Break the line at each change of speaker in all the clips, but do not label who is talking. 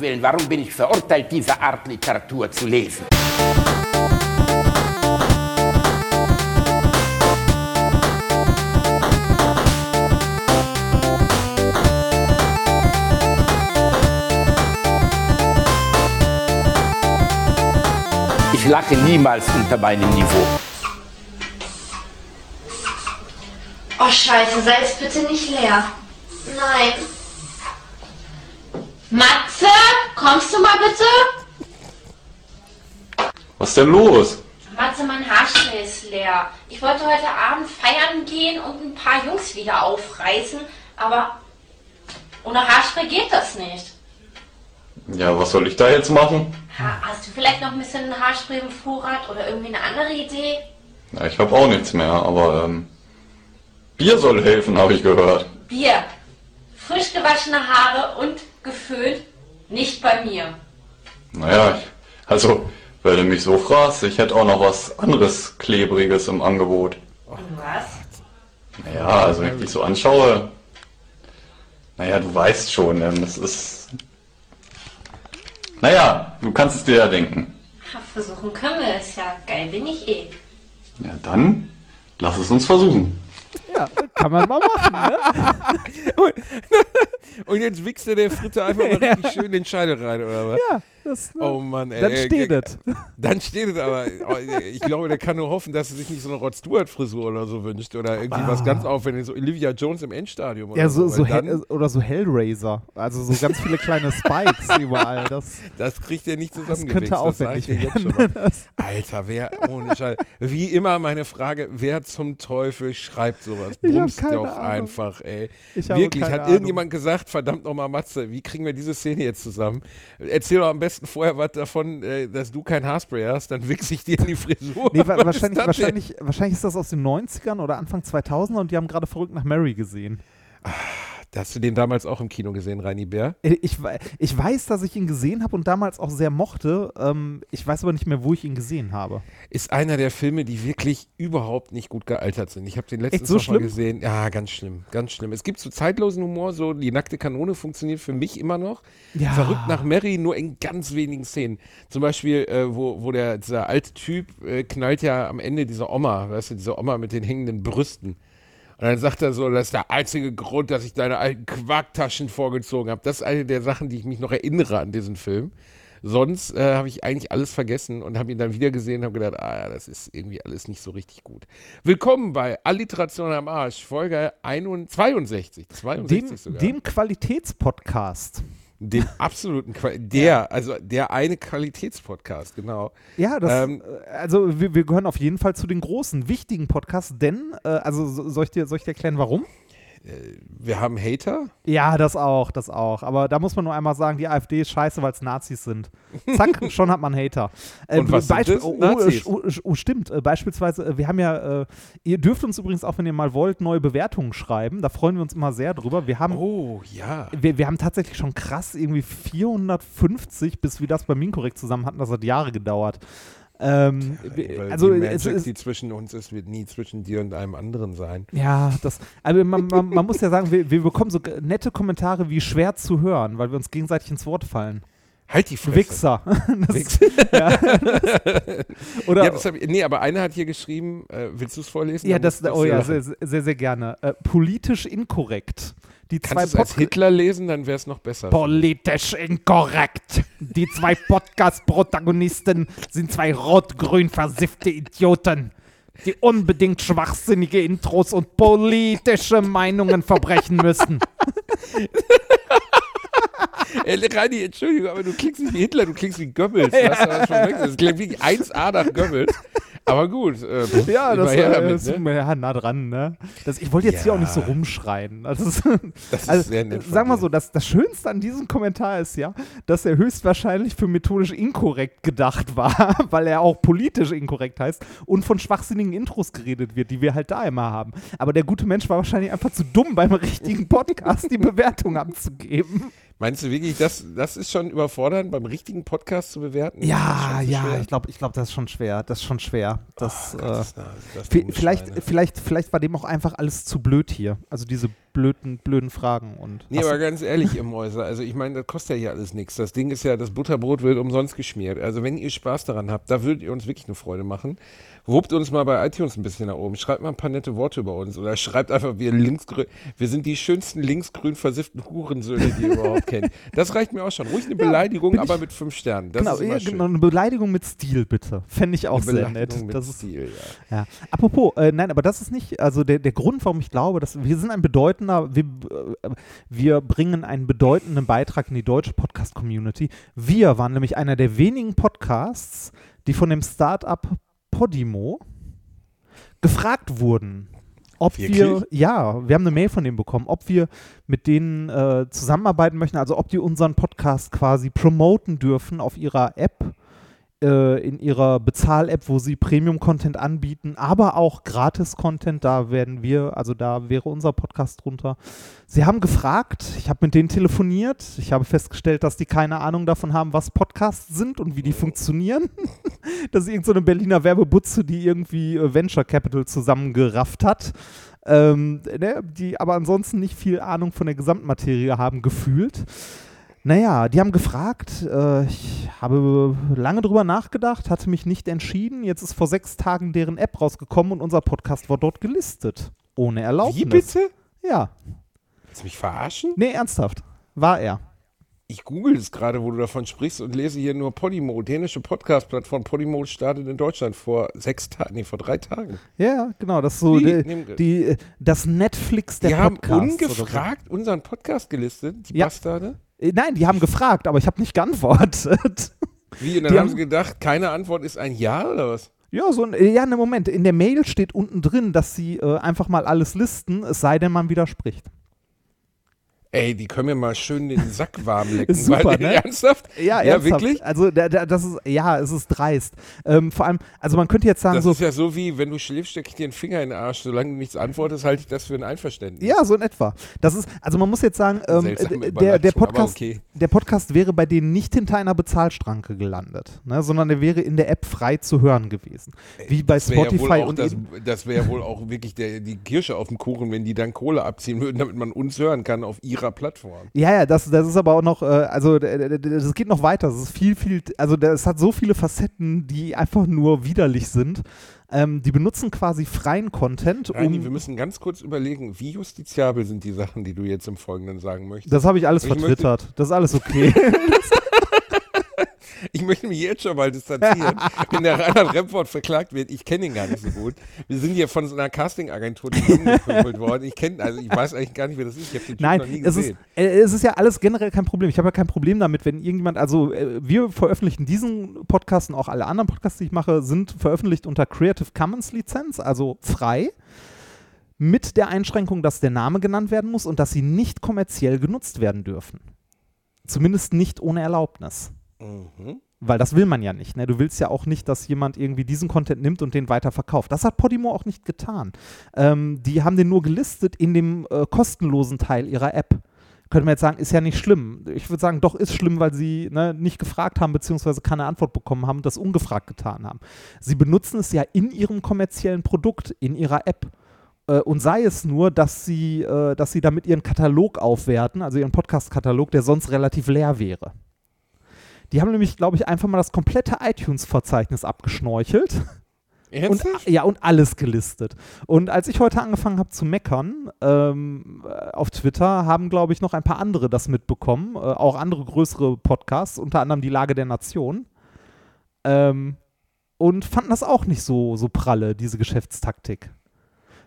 Willen, warum bin ich verurteilt, diese Art Literatur zu lesen? Ich lache niemals unter meinem Niveau.
Oh scheiße, sei es bitte nicht leer. Nein. Matze, kommst du mal bitte?
Was ist denn los?
Matze, mein Haarspray ist leer. Ich wollte heute Abend feiern gehen und ein paar Jungs wieder aufreißen, aber ohne Haarspray geht das nicht.
Ja, was soll ich da jetzt machen?
Ha, hast du vielleicht noch ein bisschen Haarspray im Vorrat oder irgendwie eine andere Idee?
Ja, ich habe auch nichts mehr, aber ähm, Bier soll helfen, habe ich gehört.
Bier. Frisch gewaschene Haare und geföhnt. Nicht bei mir.
Naja, ich, also, wenn du mich so fragst, ich hätte auch noch was anderes Klebriges im Angebot.
Und was?
Naja, also wenn ich dich so anschaue, naja, du weißt schon, ähm, das ist... Naja, du kannst es dir ja denken.
Versuchen können wir es ja. Geil bin ich eh.
Ja, dann lass es uns versuchen.
Ja, kann man mal machen, ne?
Und jetzt wichst er der Fritte einfach mal richtig schön den Scheide rein, oder was?
Ja, das,
Oh Mann, ey.
dann steht es.
Dann steht es aber. oh, Ich glaube, der kann nur hoffen, dass er sich nicht so eine Rod Stewart-Frisur oder so wünscht. Oder irgendwie was ganz aufwendiges. So Olivia Jones im Endstadium. Oder
Ja, so, so
dann,
oder so Hellraiser. Also so ganz viele kleine Spikes überall. Das,
Das kriegt er nicht
das
zusammengewichst.
könnte
das sag
aufwendig
schon
werden.
Alter, wer ohne Scheiß. Wie immer meine Frage, wer zum Teufel schreibt sowas? Bumst doch
Ahnung.
einfach, ey. Wirklich, hat
Ahnung.
irgendjemand gesagt, verdammt nochmal Matze, wie kriegen wir diese Szene jetzt zusammen? Erzähl doch am besten vorher was davon, äh, dass du kein Haarspray hast, dann wichse ich dir in die Frisur.
Nee, wa wahrscheinlich,
ist das denn?
wahrscheinlich, wahrscheinlich ist das aus den 90ern oder Anfang 2000er und die haben gerade verrückt nach Mary gesehen.
Hast du den damals auch im Kino gesehen, Reini Bär?
Ich, wei- ich weiß, dass ich ihn gesehen habe und damals auch sehr mochte. Ähm, ich weiß aber nicht mehr, wo ich ihn gesehen habe.
Ist einer der Filme, die wirklich überhaupt nicht gut gealtert sind. Ich habe den letztens
so
noch mal gesehen. Ja, ganz schlimm, ganz schlimm. Es gibt so zeitlosen Humor, so die nackte Kanone funktioniert für mich immer noch.
Ja.
Verrückt nach Mary nur in ganz wenigen Szenen. Zum Beispiel, äh, wo, wo der, dieser alte Typ äh, knallt ja am Ende diese Oma, weißt du, diese Oma mit den hängenden Brüsten. Und dann sagt er so, das ist der einzige Grund, dass ich deine alten Quarktaschen vorgezogen habe. Das ist eine der Sachen, die ich mich noch erinnere an diesen Film. Sonst äh, habe ich eigentlich alles vergessen und habe ihn dann wieder gesehen und habe gedacht, ah ja, das ist irgendwie alles nicht so richtig gut. Willkommen bei Alliteration am Arsch, Folge 61, 62, 62
Dem,
sogar.
dem Qualitätspodcast.
Dem absoluten, Qual der, also der eine Qualitätspodcast, genau.
Ja, das,
Ähm,
äh, also wir, wir gehören auf jeden Fall zu den großen, wichtigen Podcasts, denn, äh, also so- soll ich, dir, soll ich dir erklären, warum?
Wir haben Hater.
Ja, das auch, das auch. Aber da muss man nur einmal sagen, die AfD ist scheiße, weil es Nazis sind. Zack, schon hat man Hater. Äh,
Und was sind das?
Oh, oh,
Nazis?
oh, oh, stimmt. Äh, beispielsweise, äh, wir haben ja, äh, ihr dürft uns übrigens auch, wenn ihr mal wollt, neue Bewertungen schreiben. Da freuen wir uns immer sehr drüber. Wir haben,
Oh, ja.
wir, wir haben tatsächlich schon krass irgendwie 450, bis wir das bei Minkorrekt zusammen hatten. Das hat Jahre gedauert. Ähm,
Weil
also
die
es
Magic,
ist,
die zwischen uns ist, wird nie zwischen dir und einem anderen sein.
Ja, das, aber man, man, man muss ja sagen, wir, wir bekommen so nette Kommentare wie schwer zu hören, weil wir uns gegenseitig ins Wort fallen.
Halt die Fresse.
Wichser. Das,
Wichser.
ja, oder,
Ja, das hab nee, aber einer hat hier geschrieben, äh, willst du es vorlesen?
ja, das, oh ja, sehr, sehr, sehr gerne. Äh, politisch inkorrekt. Die
Kannst
zwei
du es als Hitler lesen, dann wäre es noch besser.
Politisch inkorrekt. Die zwei Podcast-Protagonisten sind zwei rot-grün versiffte Idioten, die unbedingt schwachsinnige Intros und politische Meinungen verbrechen müssen.
Ey, Reini, Entschuldigung, aber du klingst nicht wie Hitler, du klingst wie Goebbels. Das weg. Das klingt wie 1A nach Goebbels. Aber gut, äh,
Ja, das äh,
damit,
ist
ne?
ja, nah dran, ne? Das, ich wollte jetzt hier
Ja.
auch nicht so rumschreien. Das ist,
Das ist
also,
sehr nett
Sag mal so, das, das Schönste an diesem Kommentar ist ja, dass er höchstwahrscheinlich für methodisch inkorrekt gedacht war, weil er auch politisch inkorrekt heißt und von schwachsinnigen Intros geredet wird, die wir halt da immer haben. Aber der gute Mensch war wahrscheinlich einfach zu dumm, beim richtigen Podcast die Bewertung abzugeben.
Meinst du wirklich, das, das ist schon überfordernd, beim richtigen Podcast zu bewerten?
Ja, ja,
schwer.
ich glaube, ich glaub, das ist schon schwer. Das ist schon schwer. Das,
Oh
äh,
Gott, das- dumme
Vielleicht, vielleicht, vielleicht war dem auch einfach alles zu blöd hier. Also diese blöden, blöden Fragen. Und
Nee, aber ganz ehrlich, ihr Mäuse, also ich meine, das kostet ja hier alles nichts. Das Ding ist ja, das Butterbrot wird umsonst geschmiert. Also wenn ihr Spaß daran habt, da würdet ihr uns wirklich eine Freude machen. Wuppt uns mal bei iTunes ein bisschen nach oben. Schreibt mal ein paar nette Worte über uns. Oder schreibt einfach, wir linksgrün, wir sind die schönsten linksgrün versifften Hurensöhne, die ihr überhaupt kennt. Das reicht mir auch schon. Ruhig eine Beleidigung,
bin
aber
ich-
mit fünf Sternen. Das
genau,
ist
ja, genau, eine Beleidigung mit Stil, bitte. Fände ich auch
Eine
sehr nett.
mit
Das ist,
Stil, ja.
ja. Apropos, äh, nein, aber das ist nicht, also der, der Grund, warum ich glaube, dass wir sind ein bedeutender, wir, äh, wir bringen einen bedeutenden Beitrag in die deutsche Podcast-Community. Wir waren nämlich einer der wenigen Podcasts, die von dem Start-up Podimo gefragt wurden, ob wir,
Wirklich?
ja, wir haben eine Mail von denen bekommen, ob wir mit denen äh, zusammenarbeiten möchten, also ob die unseren Podcast quasi promoten dürfen auf ihrer App, äh, in ihrer Bezahl-App, wo sie Premium-Content anbieten, aber auch Gratis-Content, da werden wir, also da wäre unser Podcast drunter. Sie haben gefragt, ich habe mit denen telefoniert, ich habe festgestellt, dass die keine Ahnung davon haben, was Podcasts sind und wie die funktionieren. das ist irgendeine so Berliner Werbebutze, die irgendwie äh, Venture Capital zusammengerafft hat. Ähm, ne, die aber ansonsten nicht viel Ahnung von der Gesamtmaterie haben gefühlt. Naja, die haben gefragt, äh, ich habe lange drüber nachgedacht, hatte mich nicht entschieden. Jetzt ist vor sechs Tagen deren App rausgekommen und unser Podcast war dort gelistet. Ohne Erlaubnis.
Wie bitte?
Ja.
Willst du mich verarschen?
Nee, ernsthaft. War er.
Ich google es gerade, wo du davon sprichst und lese hier nur Podimo, dänische Podcast-Plattform. Podimo startet in Deutschland vor sechs Tagen, nee, vor drei Tagen.
Ja, genau. Das ist so die,
Nehmen-
die, äh, das Netflix der
Die haben
Podcasts. oder
ungefragt unseren Podcast gelistet, die
Ja.
Bastarde.
Äh, Nein, die haben gefragt, aber ich habe nicht geantwortet.
Wie, und dann
Die
haben
haben-
sie gedacht, keine Antwort ist ein Ja oder was?
Ja, so ein, äh, ja, ne Moment. In der Mail steht unten drin, dass sie äh, einfach mal alles listen, es sei denn, man widerspricht.
Ey, die können mir mal schön den Sack warm lecken.
Super,
weil,
ne?
Ernsthaft?
Ja,
Ja,
ernsthaft.
wirklich?
Also, da, da, das ist, ja, es ist dreist. Ähm, vor allem, also man könnte jetzt sagen,
Das
so,
ist ja so wie, wenn du schläfst, steck ich dir den Finger in den Arsch. Solange du nichts antwortest, halte ich das für ein Einverständnis.
ja, so in etwa. Das ist, also man muss jetzt sagen, ähm, äh, der, der, Podcast,
okay.
der Podcast wäre bei denen nicht hinter einer Bezahlstranke gelandet, ne, sondern der wäre in der App frei zu hören gewesen. Wie bei
ja
Spotify
auch
und
das, das wäre wohl auch wirklich der, die Kirsche auf dem Kuchen, wenn die dann Kohle abziehen würden, damit man uns hören kann auf ihrer Plattform.
Ja, ja, das, das ist aber auch noch, äh, also das geht noch weiter. Es ist viel, viel, also es hat so viele Facetten, die einfach nur widerlich sind. Ähm, die benutzen quasi freien Content,
Reini, wir
um.
müssen ganz kurz überlegen, wie justiziabel sind die Sachen, die du jetzt im Folgenden sagen möchtest.
Das habe ich alles
Ich
vertwittert. Das ist alles okay.
Ich möchte mich jetzt schon mal distanzieren. Wenn der Reinhard Remford verklagt wird, ich kenne ihn gar nicht so gut. Wir sind hier von so einer Casting-Agentur zusammengeprügelt worden. Ich kenne, also ich weiß eigentlich gar nicht, wer das ist. Ich habe den
Nein,
noch nie
es ist,
gesehen.
äh, es ist ja alles generell kein Problem. Ich habe ja kein Problem damit, wenn irgendjemand, also äh, wir veröffentlichen diesen Podcast und auch alle anderen Podcasts, die ich mache, sind veröffentlicht unter Creative Commons Lizenz, also frei. Mit der Einschränkung, dass der Name genannt werden muss und dass sie nicht kommerziell genutzt werden dürfen. Zumindest nicht ohne Erlaubnis.
Mhm.
Weil das will man ja nicht. Ne? Du willst ja auch nicht, dass jemand irgendwie diesen Content nimmt und den weiter verkauft. Das hat Podimo auch nicht getan. Ähm, die haben den nur gelistet in dem äh, kostenlosen Teil ihrer App. Könnte man jetzt sagen, ist ja nicht schlimm. Ich würde sagen, doch ist schlimm, weil sie ne, nicht gefragt haben, beziehungsweise keine Antwort bekommen haben, das ungefragt getan haben. Sie benutzen es ja in ihrem kommerziellen Produkt, in ihrer App. Äh, und sei es nur, dass sie, äh, dass sie damit ihren Katalog aufwerten, also ihren Podcast-Katalog, der sonst relativ leer wäre. Die haben nämlich, glaube ich, einfach mal das komplette iTunes-Verzeichnis abgeschnorchelt und, ja, und alles gelistet. Und als ich heute angefangen habe zu meckern ähm, äh, auf Twitter, haben, glaube ich, noch ein paar andere das mitbekommen, äh, auch andere größere Podcasts, unter anderem die Lage der Nation. Ähm, und fanden das auch nicht so, so pralle, diese Geschäftstaktik.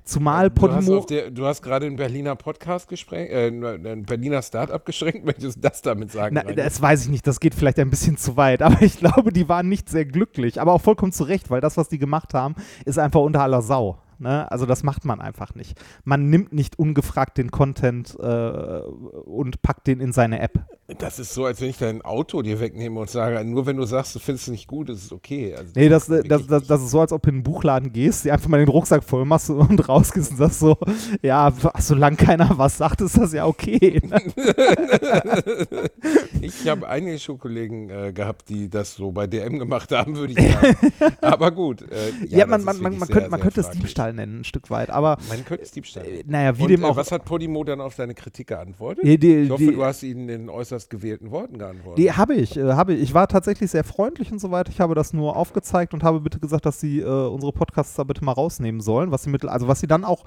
Zumal
hast,
Podimo.
du hast gerade ein Berliner Podcast gesprengt, äh, ein Berliner Startup geschränkt. Möchtest du das damit sagen?
Na, das weiß ich nicht, das geht vielleicht ein bisschen zu weit, aber ich glaube, die waren nicht sehr glücklich. Aber auch vollkommen zu Recht, weil das, was die gemacht haben, ist einfach unter aller Sau. Ne? Also das macht man einfach nicht. Man nimmt nicht ungefragt den Content äh, und packt den in seine App.
Das ist so, als wenn ich dein Auto dir wegnehme und sage, nur wenn du sagst, du findest es nicht gut, ist es okay. Also,
Nee, das,
wirklich
das, das, das ist so, als ob du in den Buchladen gehst, dir einfach mal den Rucksack voll machst und rausgehst und sagst so, ja, solange keiner was sagt, ist das ja okay. Ne?
Ich habe einige Schulkollegen äh, gehabt, die das so bei DM gemacht haben, würde ich sagen. Aber gut. Äh,
Ja,
ja,
man,
das
man, man, man
wirklich
könnte,
sehr,
man
sehr
könnte es
fraglich.
Diebstahl nennen, ein Stück weit, aber
Man könnte es Diebstahl.
äh, naja, wie
Und,
dem
äh,
auch.
was hat Podimo dann auf deine Kritik geantwortet?
Die- die-
ich hoffe,
die-
du hast ihnen in äußerst gewählten Worten geantwortet.
Die habe ich, äh, habe ich. Ich war tatsächlich sehr freundlich und so weiter. Ich habe das nur aufgezeigt und habe bitte gesagt, dass sie äh, unsere Podcasts da bitte mal rausnehmen sollen, was sie mit, also was sie dann auch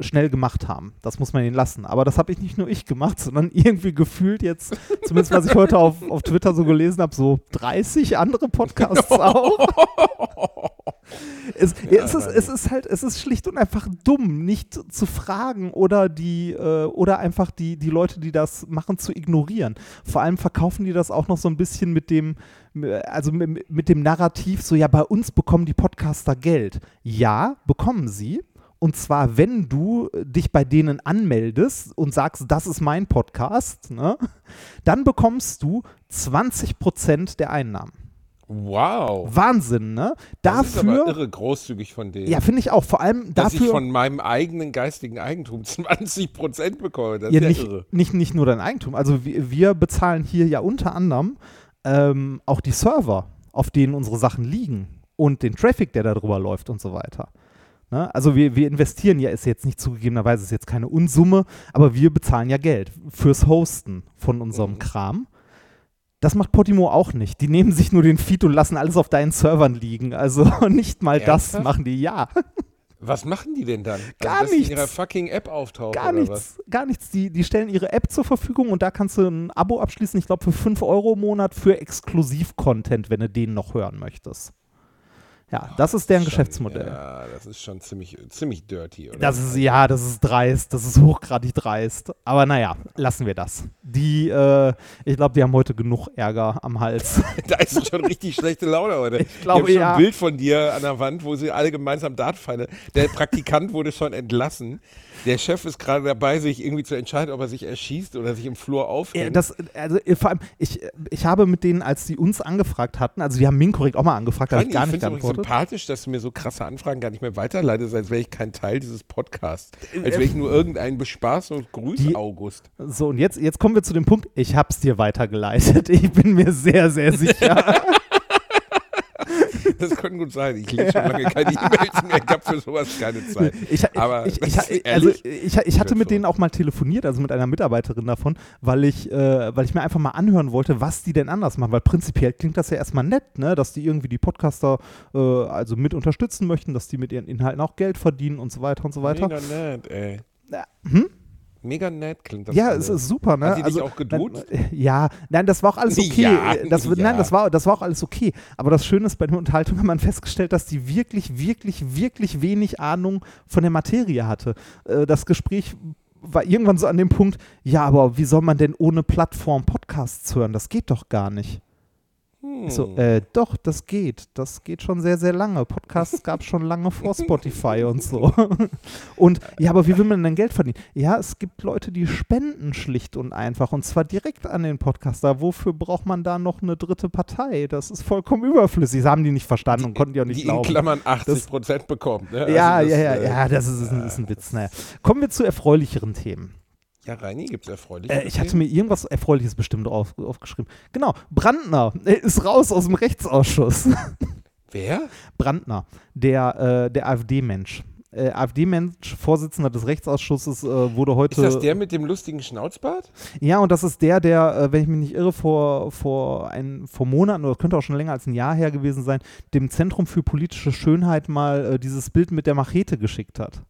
schnell gemacht haben. Das muss man ihnen lassen. Aber das habe ich nicht nur ich gemacht, sondern irgendwie gefühlt jetzt, zumindest was ich heute auf, auf Twitter so gelesen habe, so 30 andere Podcasts auch. Es, es, ist, es ist halt, es ist schlicht und einfach dumm, nicht zu fragen oder die, äh, oder einfach die, die Leute, die das machen, zu ignorieren. Vor allem verkaufen die das auch noch so ein bisschen mit dem, also mit, mit dem Narrativ, so ja, bei uns bekommen die Podcaster Geld. Ja, bekommen sie. Und zwar, wenn du dich bei denen anmeldest und sagst, das ist mein Podcast, ne, dann bekommst du 20% der Einnahmen.
wow.
Wahnsinn, ne?
Das ist aber
Dafür,
irre großzügig von denen.
ja, finde ich auch, vor allem
dass ich
dafür,
von meinem eigenen geistigen Eigentum 20 Prozent bekomme. Das
ja,
ist ja
nicht,
irre.
nicht, nicht nur dein Eigentum. Also wir, wir bezahlen hier ja unter anderem ähm, auch die Server, auf denen unsere Sachen liegen und den Traffic, der darüber läuft und so weiter. Ne? Also wir, wir investieren ja, ist jetzt nicht zugegebenerweise ist jetzt keine Unsumme, aber wir bezahlen ja Geld fürs Hosten von unserem
Mhm.
Kram. Das macht Podimo auch nicht. Die nehmen sich nur den Feed und lassen alles auf deinen Servern liegen. Also nicht mal das
Ernsthaft?
machen die, ja.
Was machen die denn dann?
Gar
die
nichts.
in ihrer fucking App auftauchen
Gar
oder was?
nichts, gar nichts. Die, die stellen ihre App zur Verfügung und da kannst du ein Abo abschließen, ich glaube für 5 Euro im Monat für Exklusiv-Content, wenn du den noch hören möchtest. Ja, das ist deren
Schon-
Geschäftsmodell.
Ja, das ist schon ziemlich, ziemlich dirty, oder?
Das ist, ja, das ist dreist, das ist hochgradig dreist. Aber naja, lassen wir das. Die, äh, ich glaube, die haben heute genug Ärger am Hals.
da ist schon richtig schlechte Laune heute. Ich
glaube,
habe schon
ja.
ein Bild von dir an der Wand, wo sie alle gemeinsam Dartpfeile. Der Praktikant wurde schon entlassen. Der Chef ist gerade dabei, sich irgendwie zu entscheiden, ob er sich erschießt oder sich im Flur aufhängt.
das, also äh, vor allem, ich, ich habe mit denen, als die uns angefragt hatten, also die haben Min korrekt auch mal angefragt, da habe ich gar
ich
nicht
es
geantwortet.
sympathisch, dass du mir so krasse Anfragen gar nicht mehr weiterleitest, als wäre ich kein Teil dieses Podcasts. Als wäre ich nur irgendein Bespaß und Grüß
Die-
August.
So, und jetzt, jetzt kommen wir zu dem Punkt, ich hab's dir weitergeleitet. Ich bin mir sehr, sehr sicher.
Das könnte gut sein. Ich lese schon lange keine E-Mails mehr. Ich habe für sowas keine Zeit.
Ich,
Aber
ich, ich, also ich, hatte mit denen auch mal telefoniert, also mit einer Mitarbeiterin davon, weil ich, äh, weil ich mir einfach mal anhören wollte, was die denn anders machen. Weil prinzipiell klingt das ja erstmal nett, ne? dass die irgendwie die Podcaster äh, also mit unterstützen möchten, dass die mit ihren Inhalten auch Geld verdienen und so weiter und so weiter.
Mega nett, ey.
Hm?
Mega nett klingt das.
Ja,
alles.
es ist super, ne?
Hat die dich auch geduzt?
Nein, ja, nein, das war auch alles okay.
Ja,
das,
ja.
Nein, das war, das war auch alles okay. Aber das Schöne ist, bei der Unterhaltung hat man festgestellt, dass die wirklich, wirklich, wirklich wenig Ahnung von der Materie hatte. Äh, Das Gespräch war irgendwann so an dem Punkt, ja, aber wie soll man denn ohne Plattform Podcasts hören? Das geht doch gar nicht.
Hm.
So, äh, doch, das geht. Das geht schon sehr, sehr lange. Podcasts gab es schon lange vor Spotify und so. Und ja, aber wie will man denn Geld verdienen? Ja, es gibt Leute, die spenden schlicht und einfach und zwar direkt an den Podcaster. Wofür braucht man da noch eine dritte Partei? Das ist vollkommen überflüssig. Das haben die nicht verstanden und konnten die auch nicht
die in
glauben.
Klammern 80 Prozent bekommt. Ne?
ja,
Also das,
ja, ja,
äh,
ja, das ist, ist, ein, ist ein Witz. Naja. Kommen wir zu erfreulicheren Themen.
Ja, Reini, gibt es erfreulich.
Äh, ich hatte mir irgendwas Erfreuliches bestimmt auf, aufgeschrieben. Genau, Brandner ist raus aus dem Rechtsausschuss.
Wer?
Brandner, der, äh, der AfD-Mensch. Äh, AfD-Mensch, Vorsitzender des Rechtsausschusses, äh, wurde heute.
Ist das der mit dem lustigen Schnauzbart?
Ja, und das ist der, der, äh, wenn ich mich nicht irre, vor, vor, ein, vor Monaten oder könnte auch schon länger als ein Jahr her gewesen sein, dem Zentrum für politische Schönheit mal äh, dieses Bild mit der Machete geschickt hat.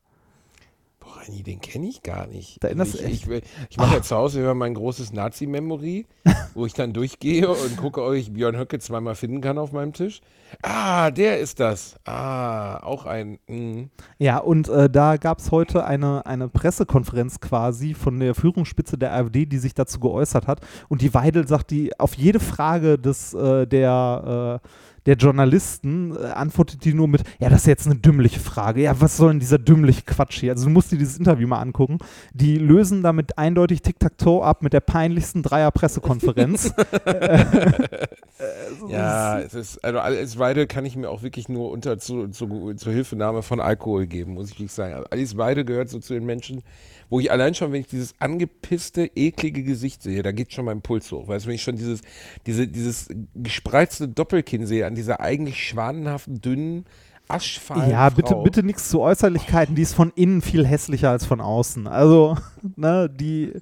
Reini, den kenne ich gar nicht.
Da erinnerst
ich ich, ich, ich mache ja zu Hause immer mein großes Nazi-Memory, wo ich dann durchgehe und gucke, ob ich Björn Höcke zweimal finden kann auf meinem Tisch. Ah, der ist das. Ah, auch ein. Mh.
Ja, und äh, da gab es heute eine, eine Pressekonferenz quasi von der Führungsspitze der AfD, die sich dazu geäußert hat. Und die Weidel sagt, die auf jede Frage des, äh, der, äh, der Journalisten äh, antwortet die nur mit, ja, das ist jetzt eine dümmliche Frage. Ja, was soll denn dieser dümmliche Quatsch hier? Also du musst dir dieses Interview mal angucken. Die lösen damit eindeutig Tic-Tac-Toe ab mit der peinlichsten Dreier-Pressekonferenz.
Ja, es ist, also Alice Weidel kann ich mir auch wirklich nur unter zu, zu, zur Hilfenahme von Alkohol geben, muss ich wirklich sagen. Also Alice Weidel gehört so zu den Menschen, wo ich allein schon, wenn ich dieses angepisste, eklige Gesicht sehe, da geht schon mein Puls hoch. Weißt du, wenn ich schon dieses, diese, dieses gespreizte Doppelkinn sehe, an dieser eigentlich schwanenhaften, dünnen, aschfahlen
Ja,
Frau.
bitte, bitte nichts zu Äußerlichkeiten, die ist von innen viel hässlicher als von außen. Also, ne, die.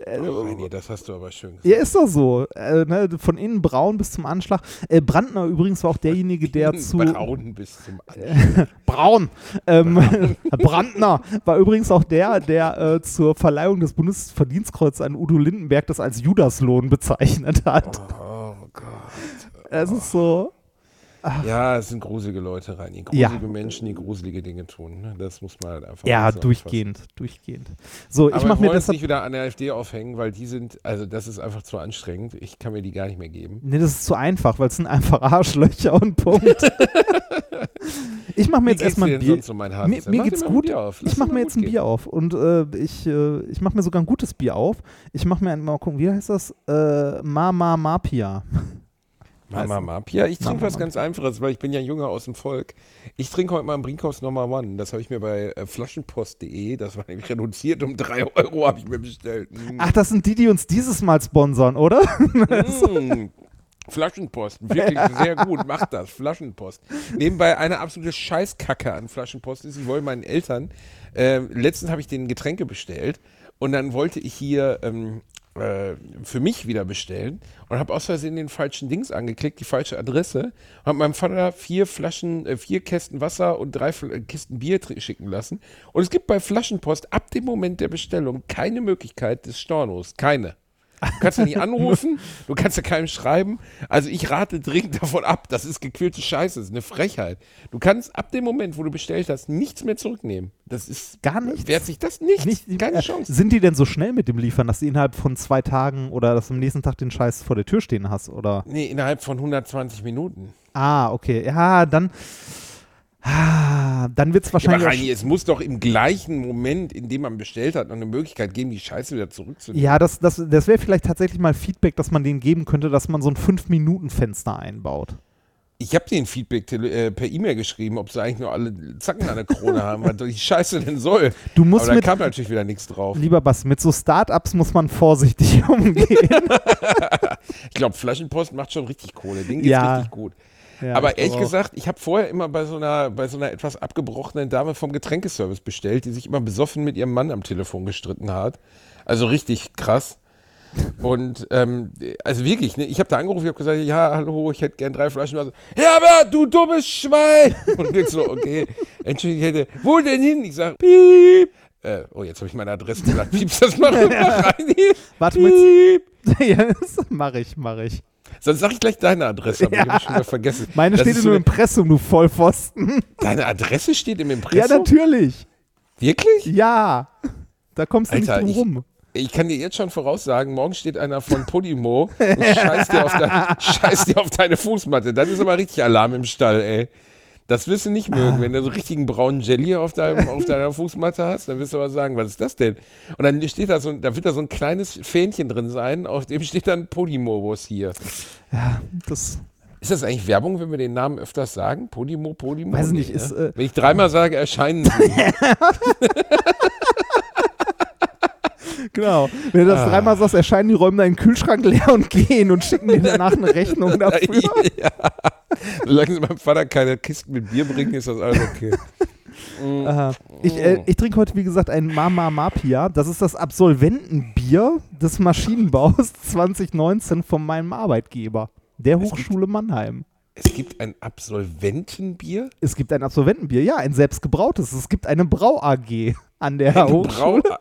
Äh,
Oh, Reini, das hast du aber schön gesagt.
ja, ist doch so. Äh, ne, von innen braun bis zum Anschlag. Äh, Brandner übrigens war auch derjenige, der zu.
Braun bis zum Anschlag.
Braun. Ähm, Brandner war übrigens auch der, der äh, zur Verleihung des Bundesverdienstkreuzes an Udo Lindenberg das als Judaslohn bezeichnet hat.
Oh Gott.
Es ist so.
Ja, es sind gruselige Leute, Reini.
Ja.
Gruselige Menschen, die gruselige Dinge tun. Ne? Das muss man halt einfach
Ja,
mal so
durchgehend, durchgehend. So,
Aber
ich mache mir deshalb.
nicht wieder an der AfD aufhängen, weil die sind, also das ist einfach zu anstrengend. Ich kann mir die gar nicht mehr geben.
Nee, das ist zu einfach, weil es sind einfach Arschlöcher und Punkt. ich mache mir jetzt erstmal ein Bier.
sonst um?
Mir, mir
Mach
geht's gut.
Bier auf. Lass
Ich mache mir jetzt ein
gehen.
Bier auf und äh, ich, äh, ich mache mir sogar ein gutes Bier auf. Ich mache mir ein, mal gucken, wie heißt das? Äh, Mama Mapia.
Mama Mapia. Ich trinke
Mama
was ganz Einfaches, weil ich bin ja Junge aus dem Volk. Ich trinke heute mal ein Brinkhaus Nummer One. Das habe ich mir bei äh, flaschenpost.de, das war nämlich reduziert um 3 Euro, habe ich mir bestellt. Mm.
Ach, das sind die, die uns dieses Mal sponsern, oder?
Mm. Flaschenpost, wirklich sehr gut, macht das, Flaschenpost. Nebenbei eine absolute Scheißkacke an Flaschenpost ist, ich wollte meinen Eltern, äh, letztens habe ich denen Getränke bestellt und dann wollte ich hier ähm, äh, für mich wieder bestellen und habe aus Versehen den falschen Dings angeklickt, die falsche Adresse und habe meinem Vater vier Flaschen, äh, vier Kästen Wasser und drei Fl- äh, Kisten Bier schicken lassen und es gibt bei Flaschenpost ab dem Moment der Bestellung keine Möglichkeit des Stornos, keine. Du kannst ja nicht anrufen, du kannst ja keinem schreiben. Also ich rate dringend davon ab. Das ist gequälte Scheiße, das ist eine Frechheit. Du kannst ab dem Moment, wo du bestellt hast, nichts mehr zurücknehmen. Das ist
Gar nichts?
Wehrt sich das nicht?
Nicht,
Keine
äh,
Chance.
Sind die denn so schnell mit dem Liefern, dass du innerhalb von zwei Tagen oder dass du am nächsten Tag den Scheiß vor der Tür stehen hast? Oder?
Nee, innerhalb von 120 Minuten.
Ah, okay. Ja, dann. Ah, dann wird es wahrscheinlich. auch
Reini, es muss doch im gleichen Moment, in dem man bestellt hat, noch eine Möglichkeit geben, die Scheiße wieder zurückzunehmen.
Ja, das, das, das wäre vielleicht tatsächlich mal Feedback, dass man denen geben könnte, dass man so ein 5-Minuten-Fenster einbaut.
Ich habe den Feedback äh, per E-Mail geschrieben, ob sie eigentlich nur alle Zacken an der Krone haben, was die Scheiße denn soll.
Du musst
Aber da
mit,
kam natürlich wieder nichts drauf.
lieber Bass, mit so Startups muss man vorsichtig umgehen.
Ich glaube, Flaschenpost macht schon richtig Kohle. Den geht's
Ja.
richtig gut.
Ja,
Aber
ich
ehrlich gesagt, ich habe vorher immer bei so, einer, bei so einer etwas abgebrochenen Dame vom Getränkeservice bestellt, die sich immer besoffen mit ihrem Mann am Telefon gestritten hat. Also richtig krass. Und ähm, also wirklich, ne, ich habe da angerufen, ich habe gesagt, ja, hallo, ich hätte gern drei Flaschen Wasser. Ja, aber du dummes Schwein! Und ich so, okay, entschuldige, ich hätte, wo denn hin? Ich sage, piep. Äh, oh, jetzt habe ich meine Adresse gesagt. Piepst das mal rüber rein hier.
Warte.
Piep.
ja, das mach ich, mach ich.
Sonst sag ich gleich deine Adresse, aber
Ja.
ich habe schon wieder vergessen.
Meine
Das
steht in
so eine-
Impressum, du Vollpfosten.
Deine Adresse steht im
ja,
Impressum?
natürlich.
Wirklich?
Ja. Da kommst du
Alter,
nicht
ich-
drum rum.
Ich kann dir jetzt schon voraussagen, morgen steht einer von Podimo und scheißt dir, auf dein, scheißt dir auf deine Fußmatte. Dann ist aber richtig Alarm im Stall, ey. Das wirst du nicht mögen. Wenn du so richtigen braunen Jelly auf, deinem, auf deiner Fußmatte hast, dann wirst du aber sagen, was ist das denn? Und dann steht da so, da wird da so ein kleines Fähnchen drin sein, auf dem steht dann Podimo-Bus hier.
Das,
Ist das eigentlich Werbung, wenn wir den Namen öfters sagen? Podimo, Podimo?
Weiß ich
Nee,
nicht, ist,
ne?
äh,
wenn ich dreimal sage, erscheinen sie.
genau. Wenn du das
Ah.
dreimal sagst, erscheinen die Räume deinen Kühlschrank leer und gehen und schicken dir danach eine Rechnung dafür.
ja. Solange sie meinem Vater keine Kisten mit Bier bringen, ist das alles okay.
Aha. Ich, äh, ich trinke heute, wie gesagt, ein Mama Mapia. Das ist das Absolventenbier des Maschinenbaus 2019 von meinem Arbeitgeber, der Hochschule Mannheim.
Es gibt ein Absolventenbier?
Es gibt ein Absolventenbier, ja, ein selbstgebrautes. Es gibt eine Brau AG an der
Eine
Hochschule.
Brau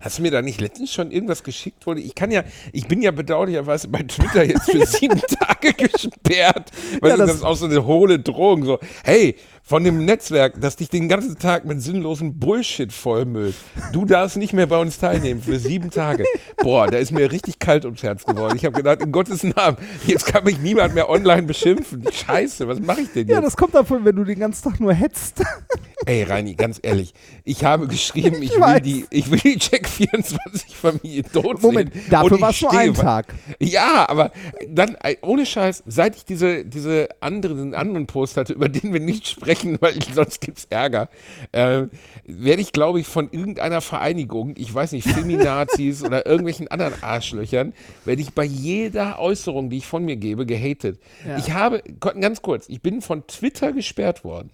Hast du mir da nicht letztens schon irgendwas geschickt? Wurde? Ich kann ja, ich bin ja bedauerlicherweise bei Twitter jetzt für sieben Tage gesperrt. Weil
Ja,
das,
das-
ist auch so eine hohle Drohung. So, hey, von dem Netzwerk, das dich den ganzen Tag mit sinnlosen Bullshit vollmüllt. Du darfst nicht mehr bei uns teilnehmen für sieben Tage. Boah, da ist mir richtig kalt ums Herz geworden. Ich habe gedacht, in Gottes Namen, jetzt kann mich niemand mehr online beschimpfen. Scheiße, was mache ich denn jetzt?
Ja, das kommt davon, wenn du den ganzen Tag nur hetzt.
Ey, Reini, ganz ehrlich, ich habe geschrieben, ich, will
weiß.
die, ich will die Check 24 Familie tot
Moment,
sehen.
dafür war es nur ein Tag.
Ja, aber dann, ey, ohne Scheiß, seit ich diese, diese anderen, anderen Post hatte, über den wir nicht sprechen, weil sonst gibt's Ärger, äh, werde ich, glaube ich, von irgendeiner Vereinigung, ich weiß nicht, Feminazis oder irgendwelchen anderen Arschlöchern, werde ich bei jeder Äußerung, die ich von mir gebe, gehatet. Ich habe, ganz kurz, ich bin von Twitter gesperrt worden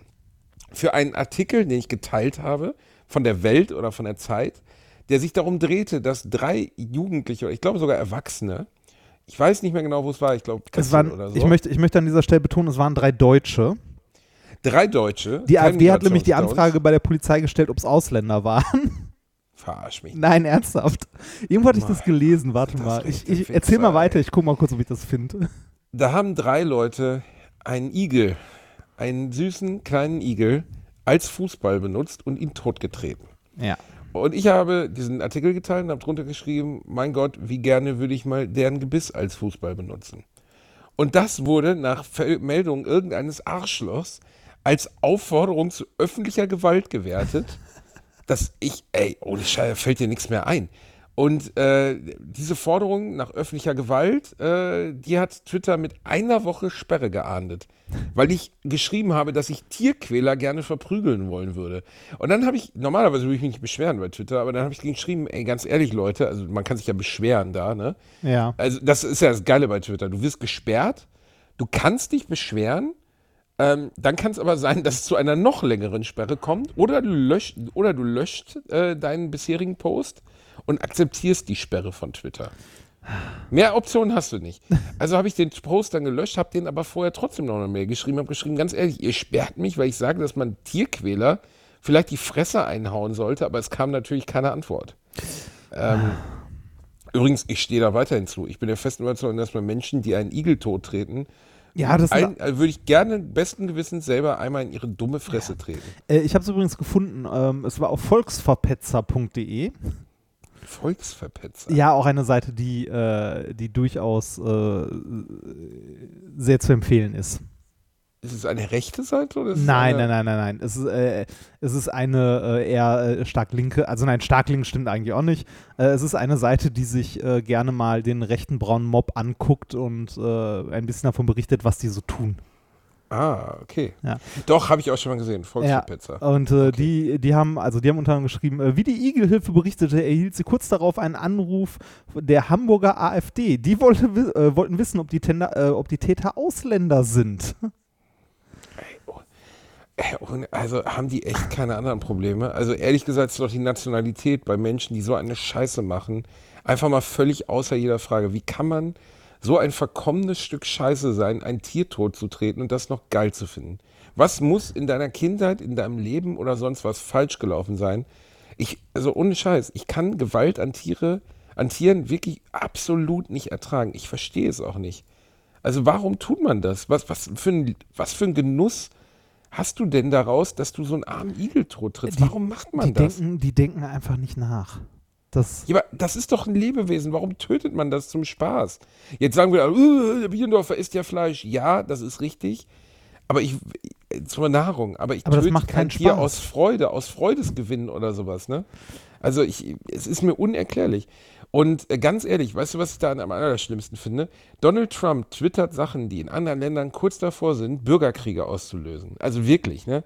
für einen Artikel, den ich geteilt habe, von der Welt oder von der Zeit, der sich darum drehte, dass drei Jugendliche, oder ich glaube sogar Erwachsene, ich weiß nicht mehr genau, wo es war, ich glaube
Es
Kassel
waren,
oder so,
ich, möchte, ich möchte an dieser Stelle betonen, es waren drei Deutsche.
Drei Deutsche.
Die AfD hat nämlich die. Anfrage bei der Polizei gestellt, ob es Ausländer waren.
Verarsch mich.
Nein, ernsthaft. Irgendwo hatte ich das gelesen. Warte
das
mal. Ich, ich erzähl mal weiter. Ich guck mal kurz, ob ich das finde.
Da haben drei Leute einen Igel, einen süßen kleinen Igel, als Fußball benutzt und ihn totgetreten.
Ja.
Und ich habe diesen Artikel geteilt und habe drunter geschrieben, mein Gott, wie gerne würde ich mal deren Gebiss als Fußball benutzen. Und das wurde nach Meldung irgendeines Arschlochs als Aufforderung zu öffentlicher Gewalt gewertet, dass ich, ey, ohne Scheiße fällt dir nichts mehr ein. Und äh, diese Forderung nach öffentlicher Gewalt, äh, die hat Twitter mit einer Woche Sperre geahndet, weil ich geschrieben habe, dass ich Tierquäler gerne verprügeln wollen würde. Und dann habe ich, normalerweise würde ich mich nicht beschweren bei Twitter, aber dann habe ich geschrieben, ey, ganz ehrlich, Leute, also man kann sich ja beschweren da, ne?
Ja.
Also das ist ja das Geile bei Twitter. Du wirst gesperrt, du kannst dich beschweren, ähm, dann kann es aber sein, dass es zu einer noch längeren Sperre kommt oder du löscht, oder du löscht äh, deinen bisherigen Post und akzeptierst die Sperre von Twitter. Mehr Optionen hast du nicht. Also habe ich den Post dann gelöscht, habe den aber vorher trotzdem noch eine Mail geschrieben, habe geschrieben, ganz ehrlich, ihr sperrt mich, weil ich sage, dass man Tierquäler vielleicht die Fresse einhauen sollte, aber es kam natürlich keine Antwort. Ähm, übrigens, ich stehe da weiterhin zu. Ich bin der festen Überzeugung, dass man Menschen, die einen Igel tottreten,
Ja, das
ein, also würde ich gerne besten Gewissens selber einmal in ihre dumme Fresse treten.
äh, ich habe es übrigens gefunden. Ähm, es war auf volksverpetzer.de.
Volksverpetzer.
Ja, auch eine Seite, die, äh, die durchaus äh, sehr zu empfehlen ist.
Ist es eine rechte Seite oder ist es
Nein, nein, nein, nein, nein. Es ist, äh, es ist eine äh, eher äh, stark linke, also nein, stark linke stimmt eigentlich auch nicht. Äh, es ist eine Seite, die sich äh, gerne mal den rechten braunen Mob anguckt und ein bisschen davon berichtet, was die so tun.
Ah, okay.
Ja.
Doch, habe ich auch schon mal gesehen. Volksverpetzer.
Und äh, die, die haben, also die haben unter anderem geschrieben, äh, wie die Igelhilfe berichtete, erhielt sie kurz darauf einen Anruf der Hamburger AfD. Die wollte, äh, wollten wissen, ob die, Tender, ob die Täter Ausländer sind.
Also haben die echt keine anderen Probleme. Also ehrlich gesagt ist doch die Nationalität bei Menschen, die so eine Scheiße machen, einfach mal völlig außer jeder Frage. Wie kann man so ein verkommenes Stück Scheiße sein, ein Tier totzutreten und das noch geil zu finden? Was muss in deiner Kindheit, in deinem Leben oder sonst was falsch gelaufen sein? Ich, also ohne Scheiß, ich kann Gewalt an Tiere, an Tieren wirklich absolut nicht ertragen. Ich verstehe es auch nicht. Also warum tut man das? Was, was, für ein, was für ein Genuss hast du denn daraus, dass du so einen armen Igel tottrittst? Warum macht man
die
das?
Denken, die denken einfach nicht nach. Das,
Ja, aber das ist doch ein Lebewesen. Warum tötet man das zum Spaß? Jetzt sagen wir, uh, der Bielendorfer isst ja Fleisch. Ja, das ist richtig. Aber ich, zur Nahrung. Aber ich
Aber das
töte
macht
kein
keinen
Tier
Spaß.
aus Freude, aus Freudesgewinn oder sowas, ne? Also ich, es ist mir unerklärlich. Und äh, ganz ehrlich, weißt du, was ich da am allerschlimmsten finde? Donald Trump twittert Sachen, die in anderen Ländern kurz davor sind, Bürgerkriege auszulösen. Also wirklich, ne?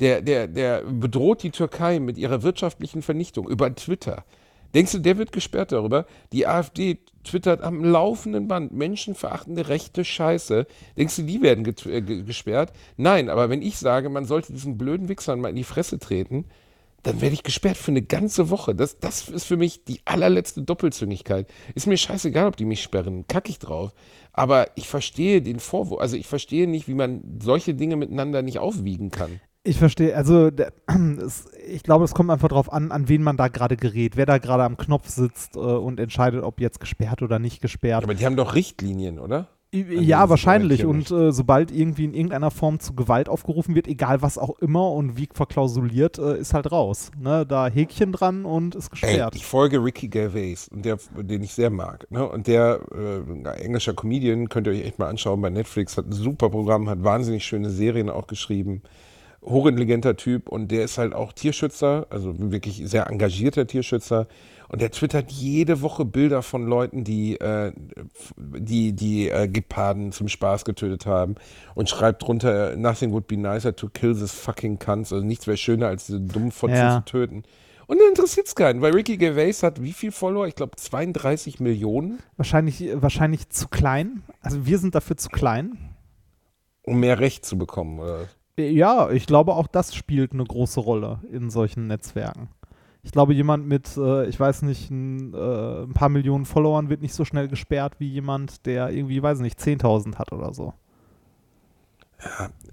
Der, der, der bedroht die Türkei mit ihrer wirtschaftlichen Vernichtung über Twitter. Denkst du, der wird gesperrt darüber? Die AfD twittert am laufenden Band menschenverachtende rechte Scheiße. Denkst du, die werden äh, ge- gesperrt? Nein, aber wenn ich sage, man sollte diesen blöden Wichsern mal in die Fresse treten, dann werde ich gesperrt für eine ganze Woche. Das, das ist für mich die allerletzte Doppelzüngigkeit. Ist mir scheißegal, ob die mich sperren, kack ich drauf. Aber ich verstehe den Vorwurf, also ich verstehe nicht, wie man solche Dinge miteinander nicht aufwiegen kann.
ich verstehe, also der, es, ich glaube, es kommt einfach darauf an, an wen man da gerade gerät, wer da gerade am Knopf sitzt äh, und entscheidet, ob jetzt gesperrt oder nicht gesperrt.
Aber die haben doch Richtlinien, oder?
Ja, wahrscheinlich. Und äh, sobald irgendwie in irgendeiner Form zu Gewalt aufgerufen wird, egal was auch immer und wie verklausuliert, äh, ist halt raus. Ne? Da Häkchen dran und ist
Ey,
gesperrt.
ich folge Ricky Gervais, und der, den ich sehr mag. Ne? Und der, äh, ein englischer Comedian, könnt ihr euch echt mal anschauen bei Netflix, hat ein super Programm, hat wahnsinnig schöne Serien auch geschrieben. Hochintelligenter Typ und der ist halt auch Tierschützer, also wirklich sehr engagierter Tierschützer. Und der twittert jede Woche Bilder von Leuten, die äh, die, die äh, Geparden zum Spaß getötet haben und schreibt drunter, nothing would be nicer to kill this fucking cunts. Also nichts wäre schöner, als diese dummen Fotzen
Ja.
zu töten. Und dann interessiert es keinen, weil Ricky Gervais hat wie viel Follower? Ich glaube 32 Millionen,
Wahrscheinlich, wahrscheinlich zu klein. Also wir sind dafür zu klein.
um mehr Recht zu bekommen. Oder?
Ja, ich glaube, auch das spielt eine große Rolle in solchen Netzwerken. Ich glaube, jemand mit, äh, ich weiß nicht, ein, äh, ein paar Millionen Followern wird nicht so schnell gesperrt wie jemand, der irgendwie, weiß nicht, 10.000 hat oder so.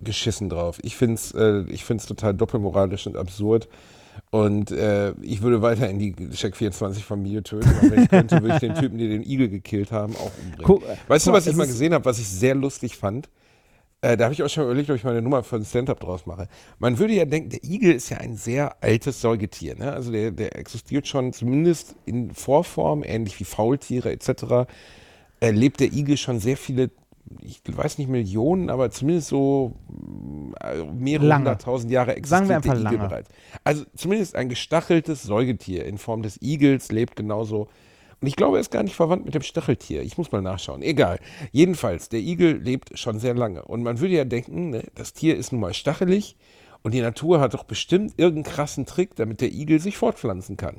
geschissen drauf. Ich finde es äh, ich find's total doppelmoralisch und absurd. Und äh, ich würde weiter in die Check24-Familie töten. Aber wenn ich könnte, würde ich den Typen, die den Igel gekillt haben, auch umbringen.
Guck,
weißt du,
guck
was
mal,
ich mal gesehen habe, was ich sehr lustig fand? Äh, da habe ich auch schon überlegt, ob ich mal eine Nummer für ein Stand-up draus mache. Man würde ja denken, der Igel ist ja ein sehr altes Säugetier. Ne? Also der, der existiert schon zumindest in Vorform, ähnlich wie Faultiere etc. Äh, lebt der Igel schon sehr viele, ich weiß nicht Millionen, aber zumindest so äh, mehrere
Lange.
hunderttausend Jahre existiert
Sagen wir
der
einfach
Igel
lange.
bereits. Also zumindest ein gestacheltes Säugetier in Form des Igels lebt genauso. Und ich glaube, er ist gar nicht verwandt mit dem Stacheltier. Ich muss mal nachschauen. Egal. Jedenfalls, der Igel lebt schon sehr lange. Und man würde ja denken, ne, das Tier ist nun mal stachelig und die Natur hat doch bestimmt irgendeinen krassen Trick, damit der Igel sich fortpflanzen kann.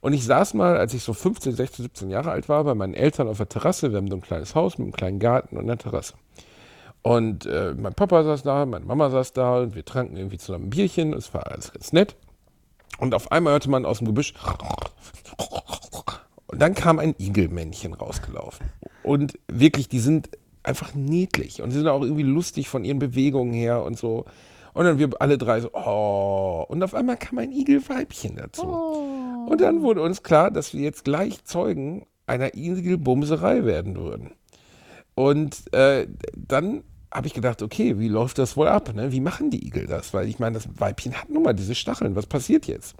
Und ich saß mal, als ich so 15, 16, 17 Jahre alt war, bei meinen Eltern auf der Terrasse. Wir haben so ein kleines Haus mit einem kleinen Garten und einer Terrasse. Und äh, mein Papa saß da, meine Mama saß da und wir tranken irgendwie zusammen ein Bierchen. Es war alles ganz nett. Und auf einmal hörte man aus dem Gebüsch. Und dann kam ein Igelmännchen rausgelaufen. Und wirklich, die sind einfach niedlich und sie sind auch irgendwie lustig von ihren Bewegungen her und so. Und dann wir alle drei so, oh. Und auf einmal kam ein Igelweibchen dazu. Und dann wurde uns klar, dass wir jetzt gleich Zeugen einer Igelbumserei werden würden. Und äh, dann habe ich gedacht, okay, wie läuft das wohl ab? Ne? Wie machen die Igel das? Weil ich meine, das Weibchen hat nun mal diese Stacheln. Was passiert jetzt?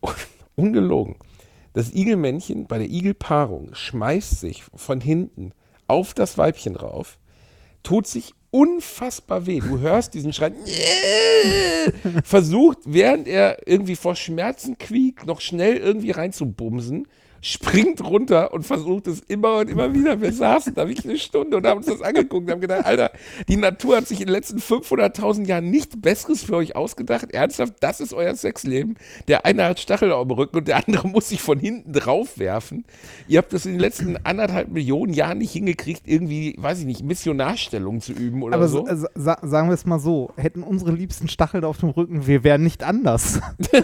Und, ungelogen. Das Igelmännchen bei der Igelpaarung schmeißt sich von hinten auf das Weibchen rauf, tut sich unfassbar weh. Du hörst diesen Schrei, versucht, während er irgendwie vor Schmerzen quiekt, noch schnell irgendwie reinzubumsen, springt runter und versucht es immer und immer wieder. Wir saßen da wirklich eine Stunde und haben uns das angeguckt und haben gedacht, Alter, die Natur hat sich in den letzten 500.000 Jahren nichts Besseres für euch ausgedacht. Ernsthaft, das ist euer Sexleben. Der eine hat Stachel auf dem Rücken und der andere muss sich von hinten drauf werfen. Ihr habt das in den letzten anderthalb Millionen Jahren nicht hingekriegt, irgendwie, weiß ich nicht, Missionarstellung zu üben oder
Aber
so.
so, äh, sa sagen wir es mal so, hätten unsere liebsten Stachel auf dem Rücken, wir wären nicht anders.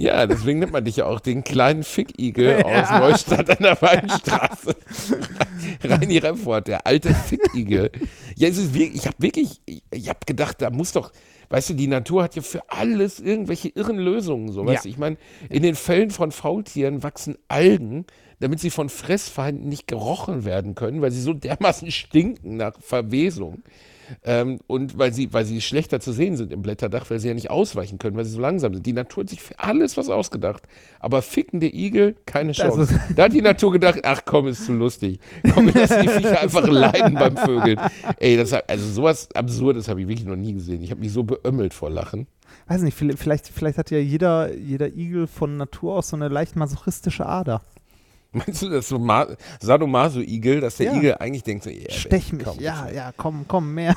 Ja, deswegen nennt man dich ja auch den kleinen Fickigel aus Neustadt an der Weinstraße. Reini Remford, der alte Fickigel. Ja, es ist wirklich, ich habe wirklich, ich, habe gedacht, da muss doch, weißt du, die Natur hat ja für alles irgendwelche irren Lösungen. So, weißt
Ja.
du, ich meine, in den Fällen von Faultieren wachsen Algen, damit sie von Fressfeinden nicht gerochen werden können, weil sie so dermaßen stinken nach Verwesung. Ähm, und weil sie, weil sie schlechter zu sehen sind im Blätterdach, weil sie ja nicht ausweichen können, weil sie so langsam sind. Die Natur hat sich für alles was ausgedacht. Aber fickende Igel, keine Chance. da hat die Natur gedacht, ach komm, ist zu lustig. Komm, wir lassen die Viecher einfach leiden beim Vögeln. Ey, das, also sowas Absurdes habe ich wirklich noch nie gesehen. Ich habe mich so beömmelt vor Lachen.
Weiß nicht, vielleicht, vielleicht, vielleicht hat ja jeder, jeder Igel von Natur aus so eine leicht masochistische Ader.
Meinst du, das so Ma Sadomaso-Igel, dass der
Ja.
Igel eigentlich denkt, so, yeah,
Stech mich,
komm,
ja, ja, komm, komm, mehr.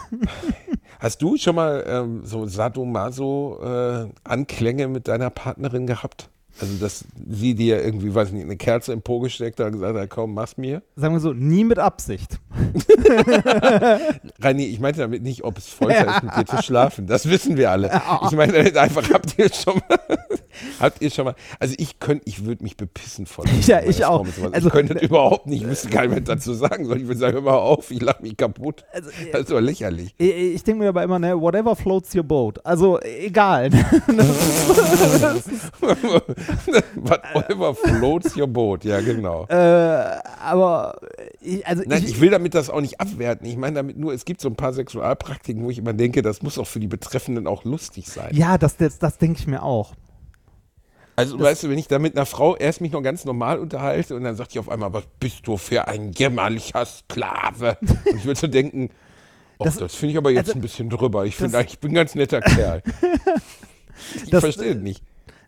Hast du schon mal ähm, so Sadomaso-Anklänge mit deiner Partnerin gehabt? Also, dass sie dir irgendwie, weiß nicht, eine Kerze im Po gesteckt hat und gesagt hat, komm, mach's mir?
Sagen wir so, nie mit Absicht.
Reini, ich meinte damit nicht, ob es Folter ist, mit dir zu schlafen. Das wissen wir alle. Ich meine damit einfach, habt ihr schon mal, Habt ihr schon mal, also ich könnte, ich würde mich bepissen von.
Ja, ich auch. Also-
ich könnte überhaupt nicht, ich wüsste gar nicht, was dazu sagen soll. Ich würde sagen, hör mal auf, ich lache mich kaputt.
Also,
das ist doch lächerlich.
Ich, ich denke mir aber immer, ne, whatever floats your boat. Also egal.
Whatever floats your boat, ja genau.
äh, aber ich, also
Nein,
ich,
ich will damit das auch nicht abwerten. Ich meine damit nur, es gibt so ein paar Sexualpraktiken, wo ich immer denke, das muss auch für die Betreffenden auch lustig sein.
ja, das, das, das denke ich mir auch.
Also, weißt du, wenn ich da mit einer Frau erst mich noch ganz normal unterhalte und dann sagt die auf einmal, was bist du für ein jämmerlicher Sklave? Und ich würde so denken, oh,
Das-
das, finde ich aber jetzt
also,
ein bisschen drüber. Ich finde
das-
ich bin ein ganz netter Kerl. Ich
Das-
verstehe nicht.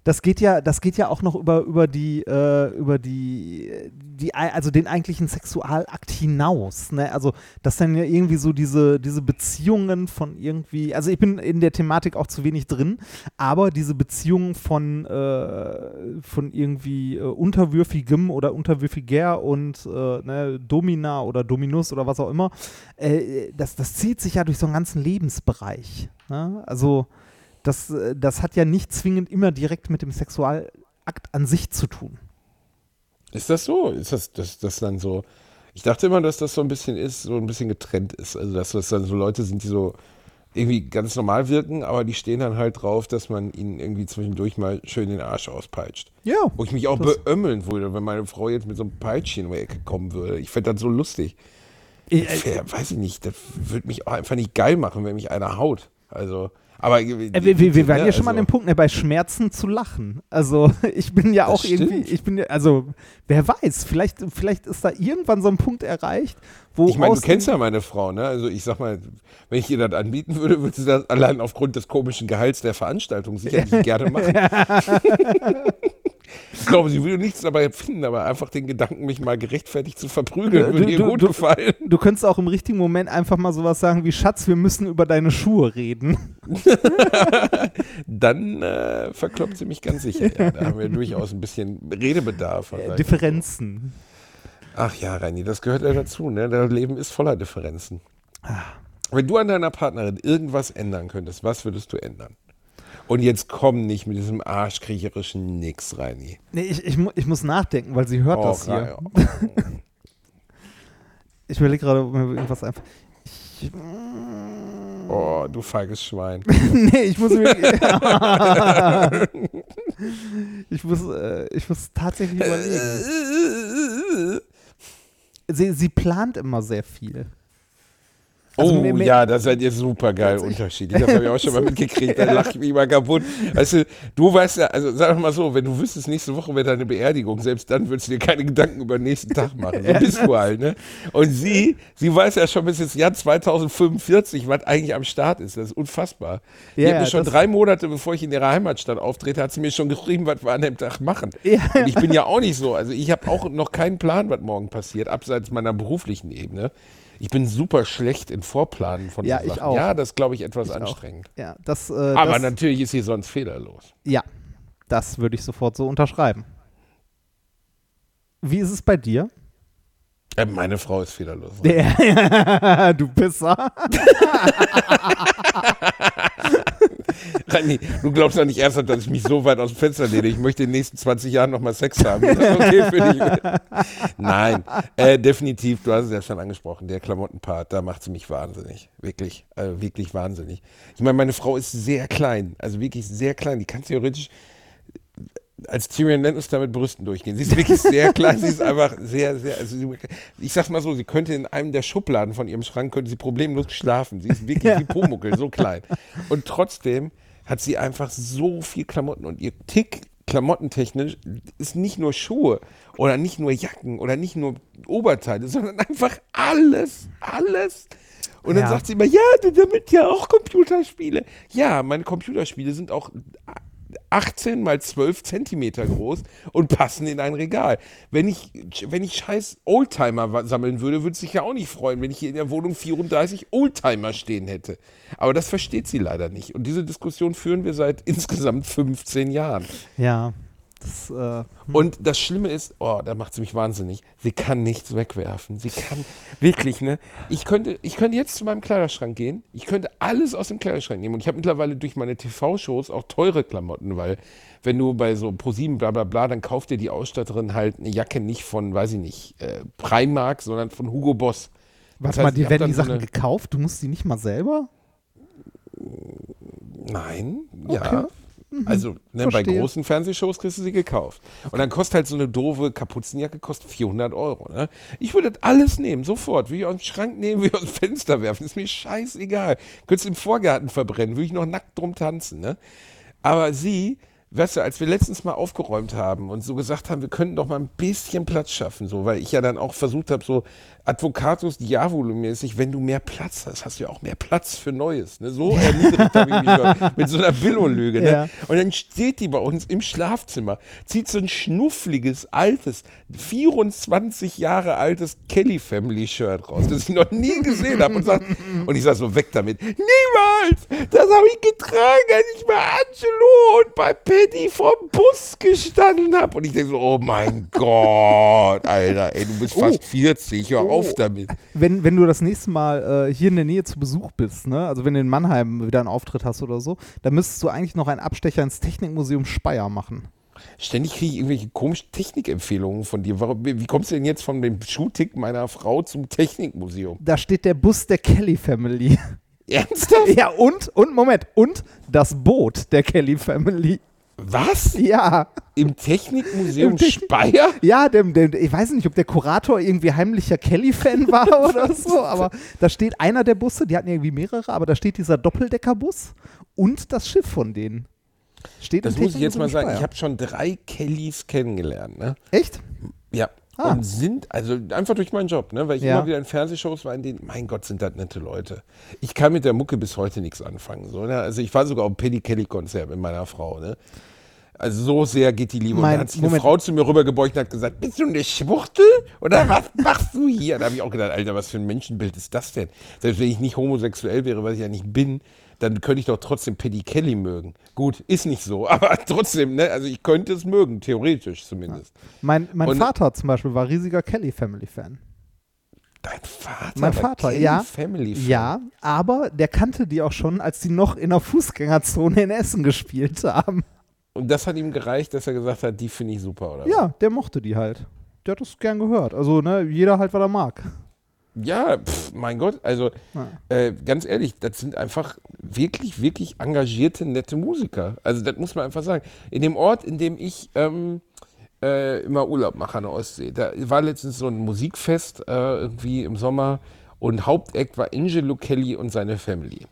Das geht ja, das geht ja auch noch über, über die, äh, über die, die, also den eigentlichen Sexualakt hinaus. Ne? Also, das dann ja irgendwie so diese, diese Beziehungen von irgendwie, also ich bin in der Thematik auch zu wenig drin, aber diese Beziehungen von, äh, von irgendwie äh, unterwürfigem oder unterwürfiger und äh, ne, Domina oder Dominus oder was auch immer, äh, das, das zieht sich ja durch so einen ganzen Lebensbereich. Ne? Also, das, äh, das hat ja nicht zwingend immer direkt mit dem Sexualakt an sich zu tun.
Ist das so? Ist das, das, das dann so? Ich dachte immer, dass das so ein bisschen ist, so ein bisschen getrennt ist. Also, dass das dann so Leute sind, die so irgendwie ganz normal wirken, aber die stehen dann halt drauf, dass man ihnen irgendwie zwischendurch mal schön den Arsch auspeitscht.
Ja.
Wo ich mich auch beömmeln würde, wenn meine Frau jetzt mit so einem Peitschen um die Ecke kommen würde. Ich fände das so lustig.
Ich,
Das wär, weiß ich nicht, das würde mich auch einfach nicht geil machen, wenn mich einer haut. Also, aber
äh, wir, wir, wir waren ja schon mal an dem
also,
Punkt, ne, bei Schmerzen zu lachen. Also ich bin ja auch irgendwie, ich bin ja, also wer weiß, vielleicht, vielleicht ist da irgendwann so ein Punkt erreicht, wo
Ich meine, du kennst
dem-
ja meine Frau, ne? Also ich sag mal, wenn ich ihr das anbieten würde, würde sie das allein aufgrund des komischen Gehalts der Veranstaltung sicherlich gerne machen. ich glaube, sie würde nichts dabei finden, aber einfach den Gedanken, mich mal gerechtfertigt zu verprügeln, würde ihr
du-
gut
du-
gefallen.
Du könntest auch im richtigen Moment einfach mal sowas sagen wie Schatz, wir müssen über deine Schuhe reden.
Dann äh, verkloppt sie mich ganz sicher. Ja, da haben wir durchaus ein bisschen Redebedarf.
Äh, Differenzen.
Ach ja, Reini, das gehört ja dazu. Ne? Das Leben ist voller Differenzen.
Ah.
Wenn du an deiner Partnerin irgendwas ändern könntest, was würdest du ändern? Und jetzt komm nicht mit diesem arschkriecherischen Nix, Reini.
Nee, ich, ich, ich muss nachdenken, weil sie hört das hier.
Reini.
Ich überlege gerade, ob mir irgendwas einfach. Ich,
oh, du feiges Schwein.
nee, ich muss mir. ich, muss, äh, ich muss tatsächlich überlegen. Sie, sie plant immer sehr viel. Also
oh
mir- mir-
ja, da seid ihr super geil unterschiedlich. Das habe ich auch schon mal mitgekriegt. Da lache ich mich mal kaputt. Weißt du, du weißt ja, also sag mal so, wenn du wüsstest, nächste Woche wäre deine Beerdigung, selbst dann würdest du dir keine Gedanken über den nächsten Tag machen. So bist du halt, ne? Und sie, sie weiß ja schon bis ins Jahr 2045, was eigentlich am Start ist. Das ist unfassbar. Die
Ja,
hat mir schon drei Monate, bevor ich in ihrer Heimatstadt auftrete, hat sie mir schon geschrieben, was wir an dem Tag machen.
Ja.
Und ich bin ja auch nicht so. Also ich habe auch noch keinen Plan, was morgen passiert, abseits meiner beruflichen Ebene. Ich bin super schlecht in Vorplanen von
Ja,
so Sachen.
auch.
Ja, das glaube ich, etwas
Ich auch.
anstrengend.
Ja, das, äh,
Aber
das,
natürlich ist sie sonst fehlerlos.
ja, das würde ich sofort so unterschreiben. Wie ist es bei dir?
Äh, meine Frau ist fehlerlos.
du Pisser.
Rani, du glaubst doch nicht ernsthaft, dass ich mich so weit aus dem Fenster lehne. Ich möchte in den nächsten 20 Jahren nochmal Sex haben. Ist das okay für dich? Nein, äh, definitiv, du hast es ja schon angesprochen, der Klamottenpart, da macht sie mich wahnsinnig. Wirklich, äh, wirklich wahnsinnig. Ich meine, meine Frau ist sehr klein, also wirklich sehr klein. Die kann theoretisch als Tyrion Lannister mit Brüsten durchgehen. Sie ist wirklich sehr klein, sie ist einfach sehr, sehr, also sie, ich sag's mal so, sie könnte in einem der Schubladen von ihrem Schrank, könnte sie problemlos schlafen. Sie ist wirklich wie Pumuckel, so klein. Und trotzdem hat sie einfach so viel Klamotten und ihr Tick klamottentechnisch ist nicht nur Schuhe oder nicht nur Jacken oder nicht nur Oberteile, sondern einfach alles, alles. Und dann
Ja.
sagt sie immer, ja, du damit ja auch Computerspiele. Ja, meine Computerspiele sind auch 18 mal 12 Zentimeter groß und passen in ein Regal. Wenn ich, wenn ich scheiß Oldtimer sammeln würde, würde sich ja auch nicht freuen, wenn ich hier in der Wohnung 34 Oldtimer stehen hätte. Aber das versteht sie leider nicht. Und diese Diskussion führen wir seit insgesamt 15 Jahren.
Ja, Das, äh,
Und das Schlimme ist, oh, da macht sie mich wahnsinnig. Sie kann nichts wegwerfen. Sie kann wirklich, ne? Ich könnte, ich könnte jetzt zu meinem Kleiderschrank gehen. Ich könnte alles aus dem Kleiderschrank nehmen. Und ich habe mittlerweile durch meine TV-Shows auch teure Klamotten, weil wenn du bei so ProSieben bla bla bla, dann kauft dir die Ausstatterin halt eine Jacke nicht von, weiß ich nicht, äh, Primark, sondern von Hugo Boss.
warte
Das
mal,
heißt, hab
werden die
so
Sachen
eine-
gekauft? Du musst die nicht mal selber?
Nein,
Okay.
ja. Also ne, bei großen Fernsehshows kriegst du sie gekauft. Und dann kostet halt so eine doofe Kapuzenjacke kostet 400 Euro. Ne? Ich würde das alles nehmen, sofort. Würde ich aus dem Schrank nehmen, würde ich aus dem Fenster werfen. Ist mir scheißegal. Könntest du im Vorgarten verbrennen, würde ich noch nackt drum tanzen. Ne? Aber sie, weißt du, als wir letztens mal aufgeräumt haben und so gesagt haben, wir könnten doch mal ein bisschen Platz schaffen, so, weil ich ja dann auch versucht habe, so Advocatus Diavolo-mäßig, wenn du mehr Platz hast, hast du ja auch mehr Platz für Neues. Ne? So erniedrigt habe ich mich mit so einer Billo-Lüge. Ne?
Ja.
Und dann steht die bei uns im Schlafzimmer, zieht so ein schnuffliges, altes, 24 Jahre altes Kelly Family Shirt raus, das ich noch nie gesehen habe und sagt, und ich sage so, weg damit. Niemals! Das habe ich getragen, als ich bei Angelo und bei Patty vom Bus gestanden habe. Und ich denke so, oh mein Gott, Alter, ey, du bist fast 40, hör auf damit.
Wenn, wenn du das nächste Mal äh, hier in der Nähe zu Besuch bist, ne? also wenn du in Mannheim wieder einen Auftritt hast oder so, dann müsstest du eigentlich noch einen Abstecher ins Technikmuseum Speyer machen.
Ständig kriege ich irgendwelche komischen Technikempfehlungen von dir. Warum, wie kommst du denn jetzt von dem Shooting meiner Frau zum Technikmuseum?
Da steht der Bus der Kelly Family.
Ernsthaft?
ja, und, und, Moment, und das Boot der Kelly Family.
Was?
Ja.
Im Technikmuseum
Im Technik-
Speyer?
Ja, dem, dem, ich weiß nicht, ob der Kurator irgendwie heimlicher Kelly-Fan war oder so, aber da steht einer der Busse, die hatten irgendwie mehrere, aber da steht dieser Doppeldeckerbus und das Schiff von denen. Steht
Das muss ich jetzt mal sagen. Ich
Speyer.
habe schon drei Kellys kennengelernt. Ne?
Echt?
Ja.
Ah.
Und sind, also einfach durch meinen Job, ne? weil ich
Ja.
immer wieder in Fernsehshows war, in denen, mein Gott, sind das nette Leute. Ich kann mit der Mucke bis heute nichts anfangen. So, ne? Also ich war sogar auf dem Paddy Kelly-Konzert mit meiner Frau. Ne? Also so sehr geht die Liebe. und
Mein-
dann hat sich eine
Moment.
Frau zu mir rübergebeugt und hat gesagt, bist du eine Schwuchtel? Oder was machst du hier? Da habe ich auch gedacht, Alter, was für ein Menschenbild ist das denn? Selbst wenn ich nicht homosexuell wäre, was ich ja nicht bin, dann könnte ich doch trotzdem Paddy Kelly mögen. Gut, ist nicht so, aber trotzdem, ne? Also ich könnte es mögen, theoretisch zumindest.
Mein, mein
Und-
Vater zum Beispiel war riesiger Kelly-Family-Fan.
Dein Vater?
Mein Vater,
Kelly
ja.
Family Fan.
Ja, aber der kannte die auch schon, als die noch in der Fußgängerzone in Essen gespielt haben.
Und das hat ihm gereicht, dass er gesagt hat, die finde ich super, oder?
Ja, der mochte die halt. Der hat das gern gehört. Also, ne, jeder halt, was er mag.
Ja, pff, mein Gott, also
Ja.
äh, ganz ehrlich, das sind einfach wirklich, wirklich engagierte, nette Musiker. Also das muss man einfach sagen. In dem Ort, in dem ich ähm, äh, immer Urlaub mache an der Ostsee, da war letztens so ein Musikfest äh, irgendwie im Sommer und Haupteck war Angelo Kelly und seine Family.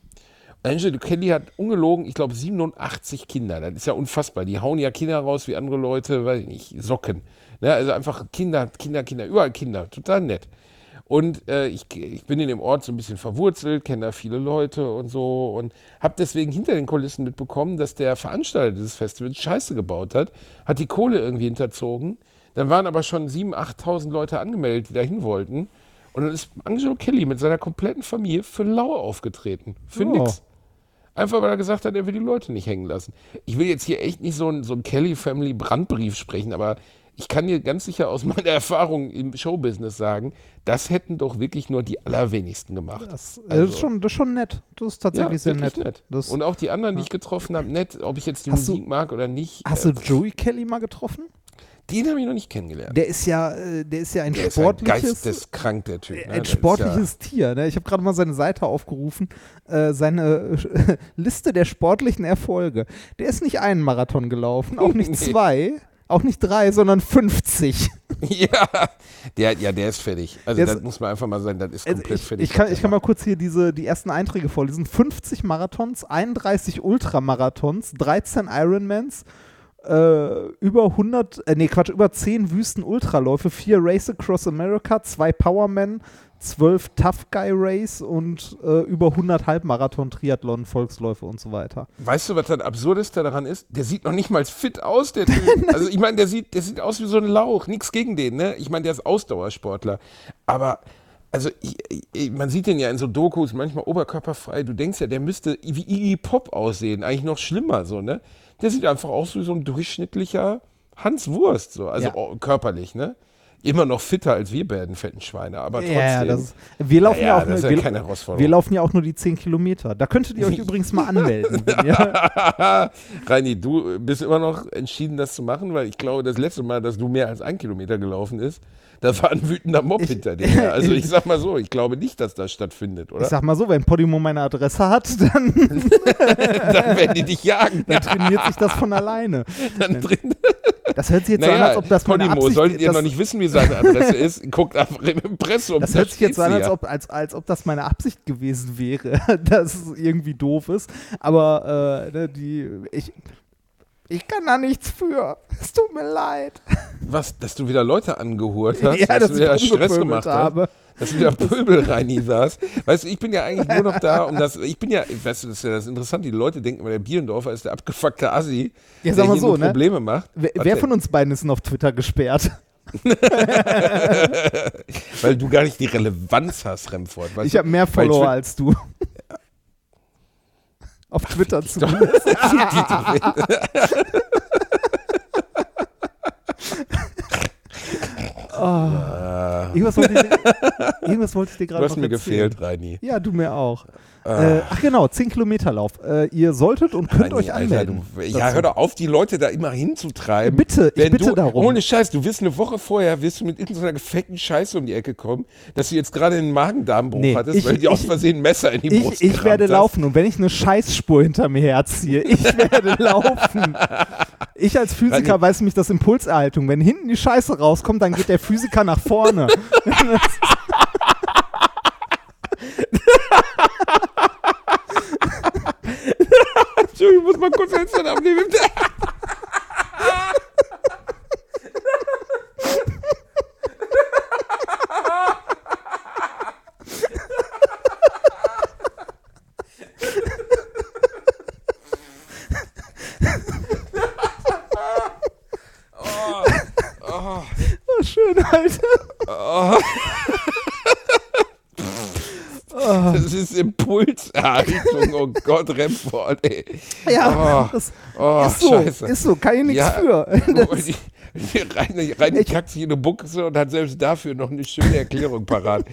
Angelo Kelly hat ungelogen, ich glaube, 87 Kinder. Das ist ja unfassbar. Die hauen ja Kinder raus wie andere Leute, weiß ich nicht, Socken. Ne? Also einfach Kinder, Kinder, Kinder, überall Kinder. Total nett. Und äh, ich, ich bin in dem Ort so ein bisschen verwurzelt, kenne da viele Leute und so und habe deswegen hinter den Kulissen mitbekommen, dass der Veranstalter dieses Festivals Scheiße gebaut hat, hat die Kohle irgendwie hinterzogen. Dann waren aber schon 7.000, 8.000 Leute angemeldet, die da hin wollten. Und dann ist Angelo Kelly mit seiner kompletten Familie für lau aufgetreten. Für
Oh.
nix. Einfach weil er gesagt hat, er will die Leute nicht hängen lassen. Ich will jetzt hier echt nicht so einen so Kelly-Family-Brandbrief sprechen, aber ich kann dir ganz sicher aus meiner Erfahrung im Showbusiness sagen, das hätten doch wirklich nur die allerwenigsten gemacht.
Das, äh,
Also-
das, ist schon, das ist schon nett. Das ist tatsächlich sehr
wirklich
nett. Das,
Und auch die anderen, die ich getroffen habe, nett, ob ich jetzt die
Hast du-
Musik mag oder nicht.
hast du
äh,
Joey Kelly mal getroffen?
den habe ich noch nicht kennengelernt.
Der ist ja, äh, der ist ja ein
Der ist ein
sportliches,
geisteskrank, der Typ. ne?
ein sportliches Tier. Ne? Ich habe gerade mal seine Seite aufgerufen, äh, seine Liste der sportlichen Erfolge. Der ist nicht einen Marathon gelaufen, auch nicht
Nee.
zwei, auch nicht drei, sondern 50.
Ja, der, ja, der ist fertig. Also das muss man einfach mal sagen, das ist
Also
komplett
ich,
fertig.
ich, kann, ich kann mal kurz hier diese, die ersten Einträge vorlesen. 50 Marathons, 31 Ultramarathons, 13 Ironmans, äh, über 100, äh, nee, Quatsch, über 10 Wüsten-Ultraläufe, 4 Race Across America, 2 Powerman, 12 Tough Guy Race und äh, über 100 Halbmarathon, Triathlon, Volksläufe und so weiter.
Weißt du, was das Absurdeste daran ist? Der sieht noch nicht mal fit aus, der Typ. also ich meine, der sieht, der sieht aus wie so ein Lauch. Nichts gegen den, ne? Ich meine, der ist Ausdauersportler. Aber, also ich, ich, man sieht den ja in so Dokus, manchmal oberkörperfrei. Du denkst ja, der müsste wie Iggy Pop aussehen. Eigentlich noch schlimmer, so, ne? Der sieht einfach aus wie so ein durchschnittlicher Hans Wurst, so, also
Ja.
oh, körperlich, ne? Immer noch fitter als wir beiden fetten Schweine, aber trotzdem.
Ja, das ist, wir laufen
Ja,
ja,
ja,
auch nur,
ja
wir,
keine Herausforderung.
wir laufen ja auch nur die 10 Kilometer. Da könntet ihr euch übrigens mal anmelden. Ihr,
Reini, du bist immer noch entschieden, das zu machen, weil ich glaube, das letzte Mal, dass du mehr als ein Kilometer gelaufen ist, da war ein wütender Mob hinter dir. Also ich sag mal so, ich glaube nicht, dass das stattfindet,
ich
oder?
sag mal so, wenn Podimo meine Adresse hat, dann,
Dann werden die dich jagen.
dann trainiert sich das von alleine.
Dann drin.
Das hört sich jetzt so an,
Naja,
als ob das meine
Podimo,
Absicht
solltet ihr noch nicht wissen, wie seine Adresse ist, guckt einfach im Impressum.
Das
da
hört sich jetzt so an, als ob, als, als ob das meine Absicht gewesen wäre, dass es irgendwie doof ist. Aber äh, ne, die, ich, ich kann da nichts für. Es tut mir leid.
Was, dass du wieder Leute angehurt hast,
ja,
dass
dass
du wieder Stress gemacht hast,
habe.
dass du wieder Pöbel reini saß. Weißt du, ich bin ja eigentlich nur noch da, um das, ich bin ja, weißt du, das ist ja das Interessante, die Leute denken immer, der Bierendorfer ist der abgefuckte Assi,
Ja,
der hier
so, ne?
Probleme macht.
Wer, wer von uns beiden ist denn auf Twitter gesperrt?
Weil du gar nicht die Relevanz hast, Remford. Weißt
Ich habe mehr Follower als du. Auf Twitter zumindest. oh. irgendwas, wollte ich, irgendwas wollte ich dir gerade
Du hast
noch
mir
erzählen.
gefehlt, Reini.
Ja, du mir auch. Äh, ach genau, 10 Kilometer Lauf. Äh, ihr solltet und könnt
Reini,
euch
Alter,
anmelden.
du, ja, hör doch auf, die Leute da immer hinzutreiben.
Bitte, ich
Wenn
bitte
du,
darum.
Ohne Scheiß, du wirst eine Woche vorher, wirst du mit irgendeiner gefakten Scheiße um die Ecke kommen, dass du jetzt gerade einen Magen-Darm-Bruch
Nee,
hattest,
ich-
weil dir aus
ich-
Versehen ein Messer in die Brust
Ich, ich
gerammt
werde
hast.
laufen und wenn ich eine Scheißspur hinter mir herziehe, ich werde laufen. Ich als Physiker weiß nämlich das Impulserhaltung. Wenn hinten die Scheiße rauskommt, dann geht der Physiker nach vorne.
Ich muss mal kurz Headset abnehmen.
Oh, schön, Alter.
Das ist Gott, Remford, ey.
Ja,
Oh, Oh,
ist so.
scheiße.
Ist so, kann ich nichts
Ja,
für.
Reini, Reini kackt sich in eine Buchse und hat selbst dafür noch eine schöne Erklärung parat.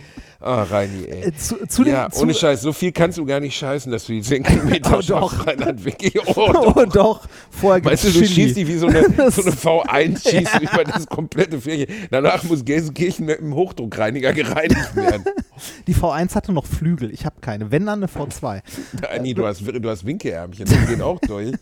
Ah, Reini, ey.
Äh, zu, zu den,
Ja,
zu,
ohne Scheiß, so viel kannst du gar nicht scheißen, dass du die 10 Kilometer
Oh, doch.
Reinhard Wicki. Oh, doch.
Oh, doch. Vorher
Weißt du, du
Chili.
schießt dich wie so eine, so eine V1, schießt du über das komplette Fläche. Danach muss Gelsenkirchen mit einem Hochdruckreiniger gereinigt werden.
Die V1 hatte noch Flügel. Ich habe keine. Wenn dann eine V2.
Reini, du hast, du hast Winkeärmchen, das geht auch durch.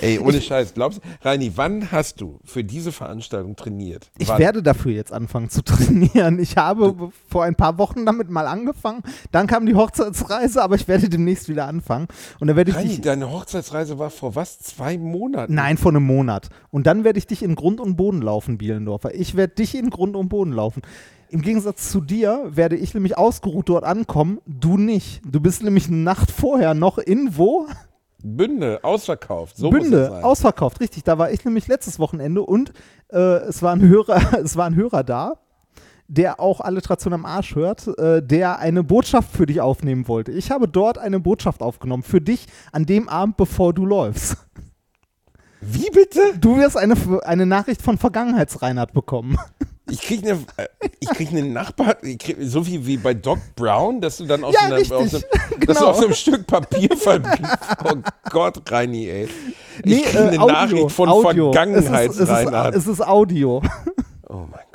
Ey, ohne Scheiß, glaubst du, Reini, wann hast du für diese Veranstaltung trainiert?
Ich
wann?
werde dafür jetzt anfangen zu trainieren. Ich habe vor ein paar Wochen damit mal angefangen. Dann kam die Hochzeitsreise, aber ich werde demnächst wieder anfangen. Und dann werde ich
Reini,
dich.
deine Hochzeitsreise war vor was? Zwei Monaten?
Nein, vor einem Monat. Und dann werde ich dich in Grund und Boden laufen, Bielendorfer. Ich werde dich in Grund und Boden laufen. Im Gegensatz zu dir werde ich nämlich ausgeruht dort ankommen, du nicht. Du bist nämlich eine Nacht vorher noch in wo?
Bünde, ausverkauft. So
Bünde, ausverkauft, richtig. Da war ich nämlich letztes Wochenende und äh, es, war ein Hörer, es war ein Hörer da, der auch Alliteration am Arsch hört, äh, der eine Botschaft für dich aufnehmen wollte. Ich habe dort eine Botschaft aufgenommen für dich an dem Abend, bevor du läufst.
Wie bitte?
Du wirst eine, eine Nachricht von Vergangenheitsreinhard bekommen.
Ich krieg eine, äh, ich krieg eine Nachbar, ich krieg, so wie, wie bei Doc Brown, dass du dann aus,
Ja,
einer, aus, einem,
Genau.
aus einem Stück Papier verbliebst. Oh Gott, Reini, ey. Ich
Nee,
krieg
äh,
eine
Audio,
Nachricht von
Audio.
Vergangenheitsreinhard.
Es ist, es, ist, es ist Audio.
Oh mein Gott.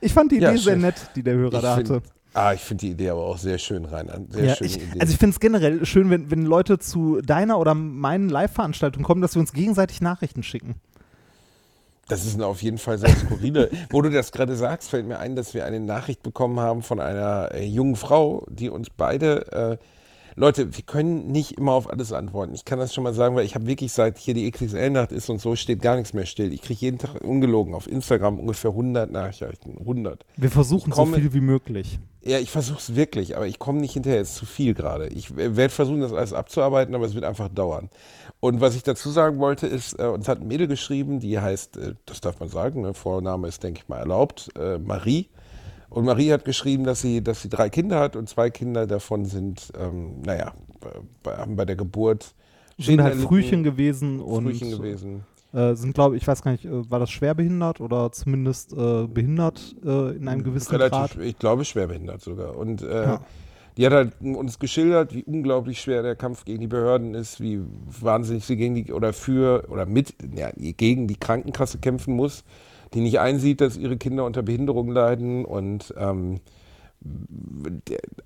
Ich fand die
Ja,
Idee sehr
schön.
nett, die der Hörer
Ich
da
find,
hatte.
ah, ich finde die Idee aber auch sehr schön, Reinhard. Sehr
Ja,
schöne
ich,
Idee.
also ich finde es generell schön, wenn, wenn Leute zu deiner oder meinen Live-Veranstaltungen kommen, dass wir uns gegenseitig Nachrichten schicken.
Das ist auf jeden Fall sehr skurrile. Wo du das gerade sagst, fällt mir ein, dass wir eine Nachricht bekommen haben von einer äh, jungen Frau, die uns beide. Äh, Leute, wir können nicht immer auf alles antworten. Ich kann das schon mal sagen, weil ich habe wirklich seit hier die XXL-Nacht ist und so, steht gar nichts mehr still. Ich kriege jeden Tag ungelogen auf Instagram ungefähr 100 Nachrichten. 100.
Wir versuchen
komme-
so viel wie möglich.
Ja, ich versuche es wirklich, aber ich komme nicht hinterher. Es ist zu viel gerade. Ich werde versuchen, das alles abzuarbeiten, aber es wird einfach dauern. Und was ich dazu sagen wollte, ist, äh, uns hat ein Mädel geschrieben, die heißt, äh, das darf man sagen, ne, Vorname ist, denke ich mal, erlaubt, äh, Marie. Und Marie hat geschrieben, dass sie, dass sie drei Kinder hat und zwei Kinder davon sind, ähm, naja, bei, haben bei der Geburt
Sind halt Frühchen gewesen und
Frühchen gewesen.
Äh, sind, glaube ich, weiß gar nicht, äh, war das schwerbehindert oder zumindest äh, behindert äh, in einem gewissen
Relativ,
Grad?
ich glaube, schwerbehindert sogar. Und äh,
Ja.
die hat halt uns geschildert, wie unglaublich schwer der Kampf gegen die Behörden ist, wie wahnsinnig sie gegen die oder für oder mit, ja, gegen die Krankenkasse kämpfen muss, die nicht einsieht, dass ihre Kinder unter Behinderung leiden und ähm,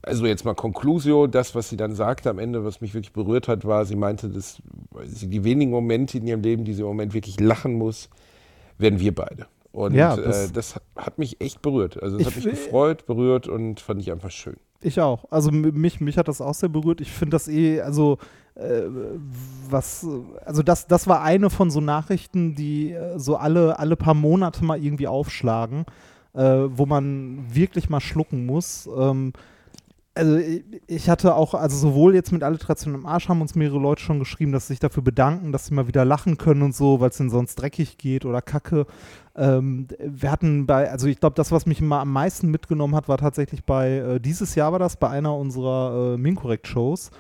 also jetzt mal Conclusio, das, was sie dann sagte am Ende, was mich wirklich berührt hat, war, sie meinte, dass sie die wenigen Momente in ihrem Leben, die sie im Moment wirklich lachen muss, werden wir beide. Und
Ja,
das,
das-
äh, das hat- mich echt berührt. Also es hat
Ich
mich gefreut, berührt und fand ich einfach schön.
Ich auch. Also mich, mich hat das auch sehr berührt. Ich finde das eh, also äh, was, also das, das war eine von so Nachrichten, die äh, so alle, alle paar Monate mal irgendwie aufschlagen, äh, wo man wirklich mal schlucken muss. Ähm, also ich, hatte auch, also sowohl jetzt mit Alliteration im Arsch haben uns mehrere Leute schon geschrieben, dass sie sich dafür bedanken, dass sie mal wieder lachen können und so, weil es ihnen sonst dreckig geht oder kacke. Ähm, wir hatten bei, also ich glaube, das, was mich immer am meisten mitgenommen hat, war tatsächlich bei, äh, dieses Jahr war das, bei einer unserer äh, Minkorrekt-Shows,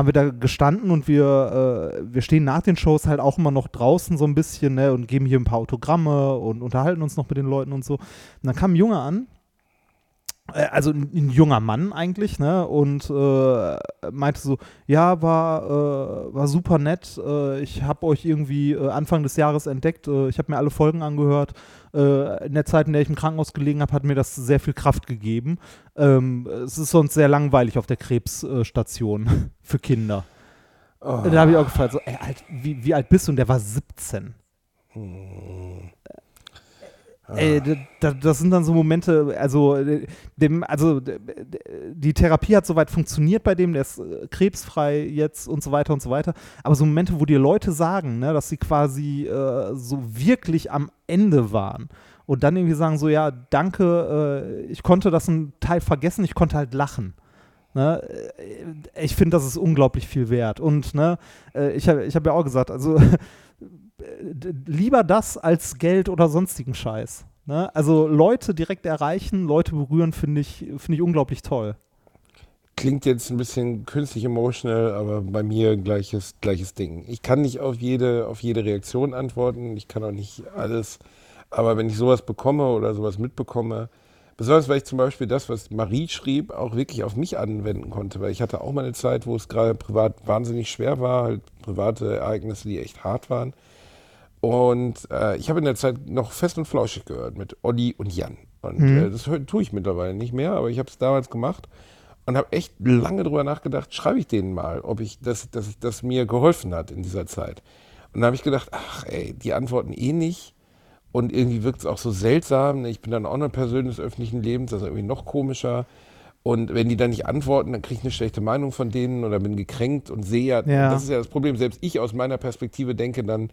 haben wir da gestanden und wir, äh, wir stehen nach den Shows halt auch immer noch draußen so ein bisschen ne, und geben hier ein paar Autogramme und unterhalten uns noch mit den Leuten und so. Und dann kam ein Junge an, also ein, junger Mann eigentlich, ne? Und äh, meinte so, ja, war, äh, war super nett. Äh, ich habe euch irgendwie äh, Anfang des Jahres entdeckt. Äh, ich habe mir alle Folgen angehört. Äh, in der Zeit, in der ich im Krankenhaus gelegen habe, hat mir das sehr viel Kraft gegeben. Ähm, es ist sonst sehr langweilig auf der Krebsstation für Kinder.
Oh.
Da habe ich auch gefragt, so, ey, alt, wie, wie alt bist du? Und der war 17. Ey, d- d- das sind dann so Momente, also äh, dem, also die Therapie hat soweit funktioniert bei dem, der ist äh, krebsfrei jetzt und so weiter und so weiter. Aber so Momente, wo dir Leute sagen, ne, dass sie quasi äh, so wirklich am Ende waren und dann irgendwie sagen so, ja, danke, äh, ich konnte das ein Teil vergessen, ich konnte halt lachen. Ne? Äh, Ich finde, das ist unglaublich viel wert. Und ne, ich habe ich hab ja auch gesagt, also lieber das als Geld oder sonstigen Scheiß. Ne? Also Leute direkt erreichen, Leute berühren, finde ich, finde ich unglaublich toll.
Klingt jetzt ein bisschen künstlich emotional, aber bei mir gleiches, gleiches Ding. Ich kann nicht auf jede, auf jede Reaktion antworten, ich kann auch nicht alles, aber wenn ich sowas bekomme oder sowas mitbekomme, besonders weil ich zum Beispiel das, was Marie schrieb, auch wirklich auf mich anwenden konnte, weil ich hatte auch mal eine Zeit, wo es gerade privat wahnsinnig schwer war, halt private Ereignisse, die echt hart waren. Und äh, ich habe in der Zeit noch fest und flauschig gehört mit Olli und Jan. Und äh, das tue ich mittlerweile nicht mehr, aber ich habe es damals gemacht und habe echt lange drüber nachgedacht, schreibe ich denen mal, ob ich das, dass das mir geholfen hat in dieser Zeit. Und dann habe ich gedacht, ach ey, die antworten eh nicht. Und irgendwie wirkt es auch so seltsam. ne? Ich bin dann auch eine Person des öffentlichen Lebens, das ist irgendwie noch komischer. Und wenn die dann nicht antworten, dann kriege ich eine schlechte Meinung von denen oder bin gekränkt und sehe ja,
Ja.
das ist ja das Problem. Selbst ich aus meiner Perspektive denke dann,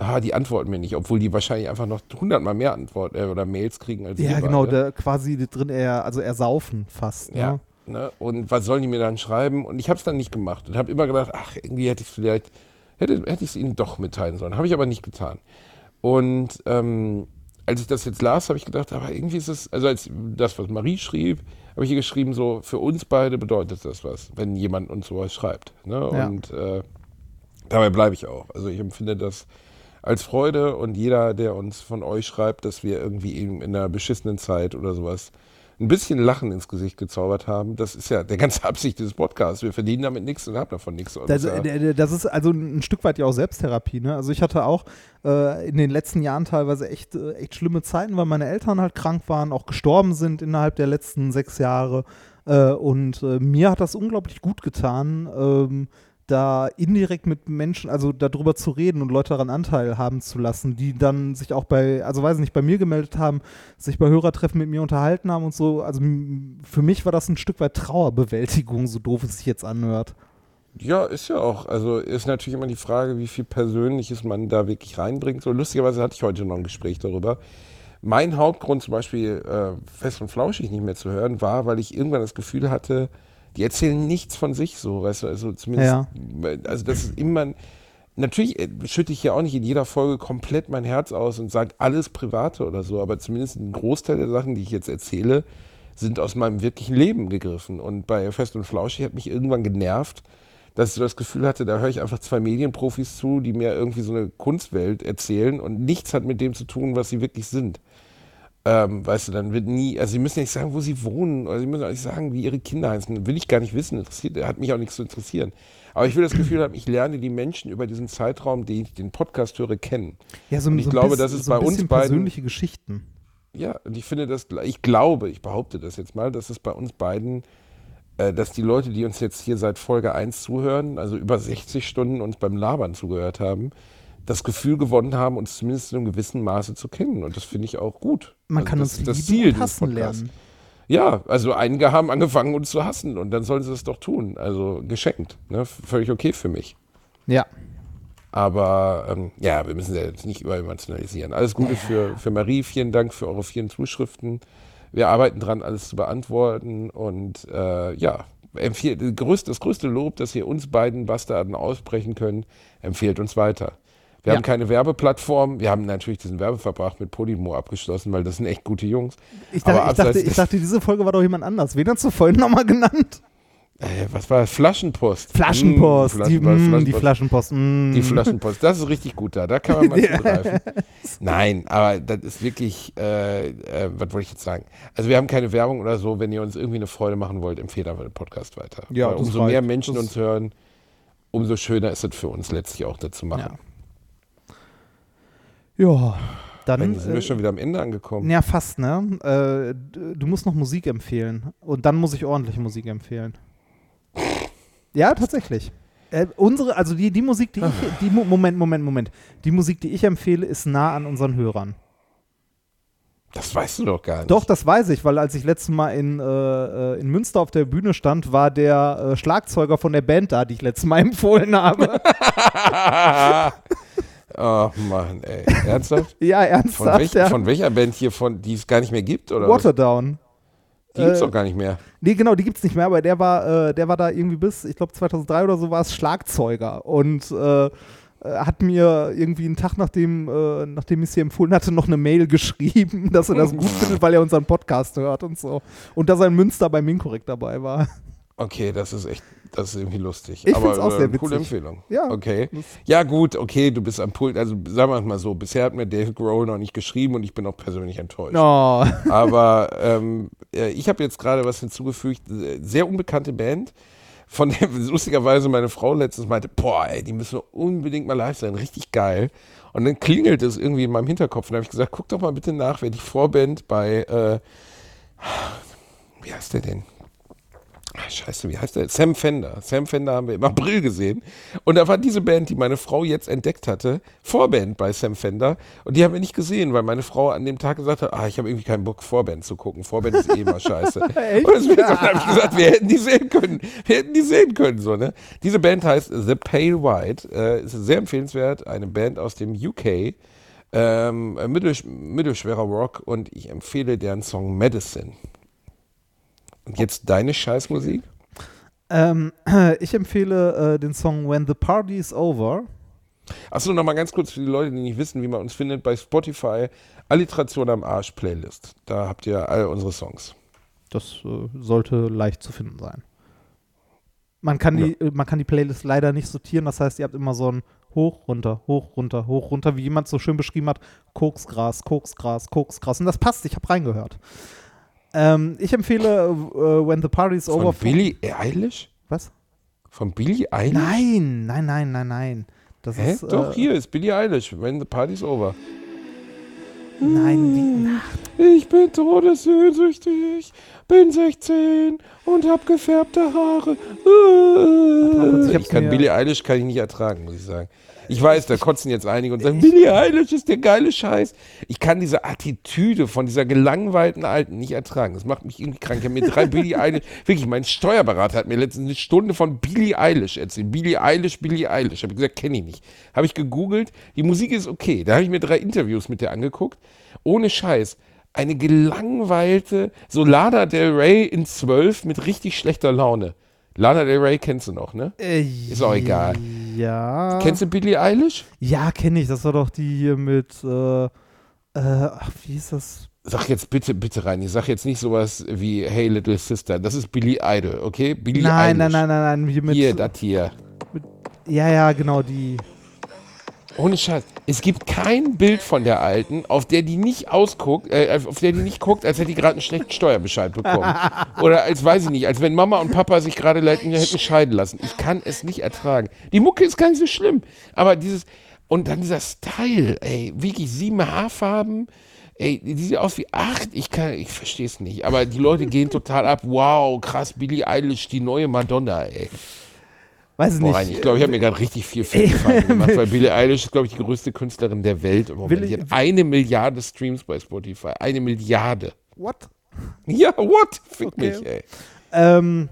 ah, die antworten mir nicht, obwohl die wahrscheinlich einfach noch hundertmal mehr Antworten äh, oder Mails kriegen als
Ja, genau, da quasi drin eher, also ersaufen fast.
Ja.
Ne?
Ne? Und was sollen die mir dann schreiben? Und ich habe es dann nicht gemacht und habe immer gedacht, ach, irgendwie hätte ich es vielleicht, hätte, hätte ich es ihnen doch mitteilen sollen. Habe ich aber nicht getan. Und ähm, als ich das jetzt las, habe ich gedacht, aber irgendwie ist es, also als das, was Marie schrieb, habe ich hier geschrieben, so für uns beide bedeutet das was, wenn jemand uns sowas schreibt. Ne?
Ja.
Und äh, dabei bleibe ich auch. Also ich empfinde das als Freude und jeder, der uns von euch schreibt, dass wir irgendwie eben in einer beschissenen Zeit oder sowas ein bisschen Lachen ins Gesicht gezaubert haben, das ist ja der ganze Absicht dieses Podcasts. Wir verdienen damit nichts und haben davon nichts.
Das,
ja,
äh, das ist also ein Stück weit ja auch Selbsttherapie. Ne? Also ich hatte auch äh, in den letzten Jahren teilweise echt, äh, echt schlimme Zeiten, weil meine Eltern halt krank waren, auch gestorben sind innerhalb der letzten sechs Jahre. Äh, und äh, mir hat das unglaublich gut getan, ähm, da indirekt mit Menschen, also darüber zu reden und Leute daran Anteil haben zu lassen, die dann sich auch bei, also weiß nicht, bei mir gemeldet haben, sich bei Hörertreffen mit mir unterhalten haben und so. Also für mich war das ein Stück weit Trauerbewältigung, so doof es sich jetzt anhört.
Ja, ist ja auch. Also ist natürlich immer die Frage, wie viel Persönliches man da wirklich reinbringt. So lustigerweise hatte ich heute noch ein Gespräch darüber. Mein Hauptgrund zum Beispiel äh, fest und flauschig nicht mehr zu hören, war, weil ich irgendwann das Gefühl hatte, die erzählen nichts von sich so, weißt du, also zumindest,
Ja.
also das ist immer, natürlich äh, schütte ich ja auch nicht in jeder Folge komplett mein Herz aus und sage alles Private oder so, aber zumindest ein Großteil der Sachen, die ich jetzt erzähle, sind aus meinem wirklichen Leben gegriffen. Und bei Fest und Flauschig hat mich irgendwann genervt, dass ich so das Gefühl hatte, da höre ich einfach zwei Medienprofis zu, die mir irgendwie so eine Kunstwelt erzählen und nichts hat mit dem zu tun, was sie wirklich sind. Ähm, weißt du, dann wird nie, also sie müssen ja nicht sagen, wo sie wohnen, oder sie müssen auch nicht sagen, wie ihre Kinder heißen. Will ich gar nicht wissen, interessiert, hat mich auch nichts zu interessieren. Aber ich will das Gefühl haben, ich lerne die Menschen über diesen Zeitraum, den ich den Podcast höre, kennen.
Ja, so,
Und ich
so ein
glaube,
bisschen-
das ist
so
bei uns beiden-
persönliche Geschichten.
Ja, und ich finde das, ich glaube, ich behaupte das jetzt mal, dass es bei uns beiden, äh, dass die Leute, die uns jetzt hier seit Folge 1 zuhören, also über 60 Stunden uns beim Labern zugehört haben, das Gefühl gewonnen haben, uns zumindest in einem gewissen Maße zu kennen. Und das finde ich auch gut.
Man
Also
kann
das
uns
das
lieben
Ziel
und hassen lernen.
Ja, also einige haben angefangen, uns zu hassen und dann sollen sie es doch tun. Also geschenkt. Ne? Völlig okay für mich.
Ja.
Aber ähm, ja, wir müssen ja jetzt nicht überemotionalisieren. Alles Gute für, für Marie, vielen Dank für eure vielen Zuschriften. Wir arbeiten dran, alles zu beantworten. Und äh, ja, empfehl, das, größte, Lob, dass ihr uns beiden Bastarden aussprechen können, empfehlt uns weiter. Wir
Ja.
haben keine Werbeplattform. Wir haben natürlich diesen Werbevertrag mit Podimo abgeschlossen, weil das sind echt gute Jungs.
Ich
Aber
dachte, ich, dachte, ich dachte, diese Folge war doch jemand anders. Wen hast du vorhin nochmal genannt?
Äh, was war das? Flaschenpost.
Flaschenpost.
Mm,
die,
Flaschenpost,
mm, die Flaschenpost. mm.
Die Flaschenpost, das ist richtig gut da. Da kann man mal zugreifen. Nein, aber das ist wirklich, äh, äh, was wollte ich jetzt sagen? Also wir haben keine Werbung oder so. Wenn ihr uns irgendwie eine Freude machen wollt, empfehlt einfach den Podcast weiter.
Ja,
umso
reicht.
mehr Menschen
Das-
uns hören, umso schöner ist es für uns letztlich auch dazu machen.
Ja. Dann.
Dann sind
äh,
wir schon wieder am Ende angekommen.
Ja, fast, ne? Äh, du musst noch Musik empfehlen. Und dann muss ich ordentliche Musik empfehlen. Ja, tatsächlich. Äh, unsere, also die, die Musik, die ich, die, Mo- Moment, Moment, Moment. Die Musik, die ich empfehle, ist nah an unseren Hörern.
Das weißt du doch gar nicht.
Doch, das weiß ich, weil als ich letztes Mal in, äh, äh, in Münster auf der Bühne stand, war der äh, Schlagzeuger von der Band da, die ich letztes Mal empfohlen habe.
oh Mann, ey. Ernsthaft?
ja,
Von,
ernsthaft.
welch,
ja.
von welcher Band hier, von, die es gar nicht mehr gibt? Oder was?
Waterdown.
Die gibt's
äh,
doch gar nicht mehr.
Nee, genau, die gibt's nicht mehr, aber der war, äh, der war da irgendwie bis, ich glaube 2003 oder so war es Schlagzeuger und äh, äh, hat mir irgendwie einen Tag nachdem, äh, nachdem ich sie empfohlen hatte, noch eine Mail geschrieben, dass er das gut findet, weil er unseren Podcast hört und so. Und dass er in Münster beim Minkorrekt dabei war.
Okay, das ist echt, das ist irgendwie lustig.
Ich
Aber
find's auch sehr
coole
witzig.
Empfehlung.
Ja.
Okay. Ja, gut, okay, du bist am Pult. Also sagen wir es mal so, bisher hat mir Dave Grohl noch nicht geschrieben und ich bin auch persönlich enttäuscht.
Oh.
Aber ähm, äh, ich habe jetzt gerade was hinzugefügt, äh, sehr unbekannte Band, von der lustigerweise meine Frau letztens meinte, boah, ey, die müssen unbedingt mal live sein, richtig geil. Und dann klingelt es irgendwie in meinem Hinterkopf und da habe ich gesagt, guck doch mal bitte nach, wer die Vorband bei, äh, wie heißt der denn? Ah, Scheiße, wie heißt der? Sam Fender. Sam Fender haben wir im April gesehen. Und da war diese Band, die meine Frau jetzt entdeckt hatte, Vorband bei Sam Fender. Und die haben wir nicht gesehen, weil meine Frau an dem Tag gesagt hat, ah, ich habe irgendwie keinen Bock, Vorband zu gucken. Vorband ist eh immer scheiße. Und deswegen habe ich gesagt, wir hätten die sehen können. Wir hätten die sehen können, so, ne? Diese Band heißt The Pale White. Äh, ist sehr empfehlenswert. Eine Band aus dem UK. Ähm, mittelsch mittelschwerer Rock. Und ich empfehle deren Song Medicine. Und jetzt deine Scheißmusik?
Ähm, ich empfehle äh, den Song When the Party is Over.
Achso, nochmal ganz kurz für die Leute, die nicht wissen, wie man uns findet, bei Spotify Alliteration am Arsch Playlist. Da habt ihr all unsere Songs.
Das äh, sollte leicht zu finden sein. Man kann, die, äh, man kann die Playlist leider nicht sortieren, das heißt, ihr habt immer so ein Hoch, runter, hoch, runter, hoch, runter, wie jemand so schön beschrieben hat, Koksgras, Koksgras, Koksgras. Und das passt, ich habe reingehört. Ähm, ich empfehle äh, When the Party is
Von
Over.
Billie Eilish?
Was?
Von Billie Eilish?
Nein, nein, nein, nein, nein. Das
Hä?
ist,
Doch,
äh,
hier ist Billie Eilish, When the Party's Over.
Nein, die, na,
Ich bin todessehnsüchtig, bin 16 und hab gefärbte Haare.
kurz, ich
ich kann Billie Eilish kann ich nicht ertragen, muss ich sagen. Ich weiß, da kotzen jetzt einige und sagen, Billie Eilish ist der geile Scheiß. Ich kann diese Attitüde von dieser gelangweilten Alten nicht ertragen. Das macht mich irgendwie krank. Ich habe mir drei Billie Eilish, wirklich, mein Steuerberater hat mir letztens eine Stunde von Billie Eilish erzählt. Billie Eilish, Billie Eilish. Habe ich gesagt, kenne ich nicht. Habe ich gegoogelt, die Musik ist okay. Da habe ich mir drei Interviews mit der angeguckt. Ohne Scheiß. Eine gelangweilte, so Lana Del Rey in zwölf mit richtig schlechter Laune. Lana Del Rey kennst du noch, ne?
äh,
Ist auch egal.
Ja.
Kennst du Billie Eilish?
Ja, kenne ich. Das war doch die hier mit, äh, äh, ach, wie hieß das?
sag jetzt bitte, bitte rein. Ich sag jetzt nicht sowas wie Hey Little Sister. Das ist Billy Idol, okay? Billy
Nein, nein,
Eilish.
nein, nein, nein. Hier mit,
Hier, das hier.
ja, ja, genau, die.
Ohne Scheiß. Es gibt kein Bild von der Alten, auf der die nicht ausguckt, äh, auf der die nicht guckt, als hätte die gerade einen schlechten Steuerbescheid bekommen. Oder als weiß ich nicht, als wenn Mama und Papa sich gerade hätten scheiden lassen. Ich kann es nicht ertragen. Die Mucke ist gar nicht so schlimm. Aber dieses, und dann dieser Style, ey, wirklich sieben Haarfarben. Ey, die sieht aus wie acht. Ich kann, ich verstehe es nicht. Aber die Leute gehen total ab. Wow, krass, Billie Eilish, die neue Madonna, ey.
Weiß ich
Boah,
nicht.
rein. Ich glaube, ich habe mir gerade richtig viel Fettfallen gemacht, weil Billie Eilish ist, glaube ich, die größte Künstlerin der Welt im Moment. Die hat eine Milliarde Streams bei Spotify. Eine Milliarde.
What?
Ja, what? Fick
Okay.
mich, ey.
Ähm,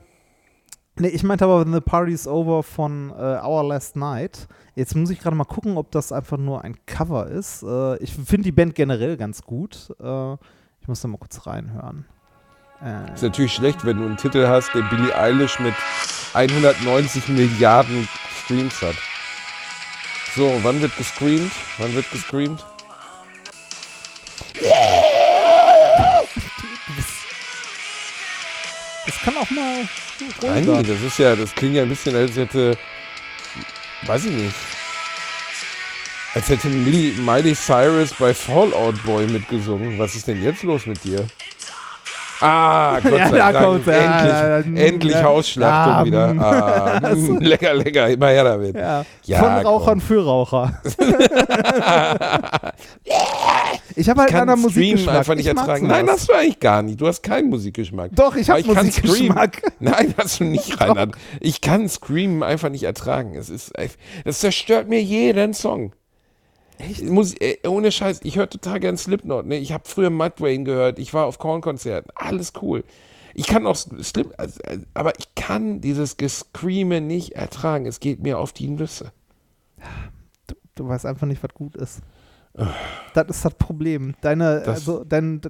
nee, ich meinte aber The Party's Over von äh, Our Last Night. Jetzt muss ich gerade mal gucken, ob das einfach nur ein Cover ist. Äh, ich finde die Band generell ganz gut. Äh, ich muss da mal kurz reinhören. Äh,
Ist natürlich schlecht, wenn du einen Titel hast, der Billie Eilish mit 190 Milliarden Streams hat. So, wann wird gescreamt? Wann wird gescreamt?
das kann auch mal
Nein, das ist ja, das klingt ja ein bisschen, als hätte, weiß ich nicht, als hätte Miley, Miley Cyrus bei Fallout Boy mitgesungen. Was ist denn jetzt los mit dir? Ah, Gott
Ja,
sei
da
Dank.
ja,
endlich,
ja, ja,
endlich
ja.
Hausschlachtung
Ja,
wieder.
mm.
Ah, mm, lecker, lecker, immer her damit.
Ja,
Ja,
von
komm.
Rauchern für Raucher. ich habe halt einen anderen Musikgeschmack.
einfach nicht
Ich
ertragen. Nein, hast du eigentlich gar nicht. Du hast keinen Musikgeschmack.
Doch, ich habe Musikgeschmack.
Scream- Nein, hast du nicht, Reinhard. Ich kann Scream einfach nicht ertragen. Es ist, das zerstört mir jeden Song. Echt? Muss, äh, ohne Scheiß, ich höre total gern Slipknot. Ne? Ich habe früher Mudvayne gehört. Ich war auf Korn-Konzerten. Alles cool. Ich kann auch Slip, also, äh, aber ich kann dieses Gescreame nicht ertragen. Es geht mir auf die Nüsse.
Du weißt einfach nicht, was gut ist. Das ist das Problem. Deine,
Das-
also, dein,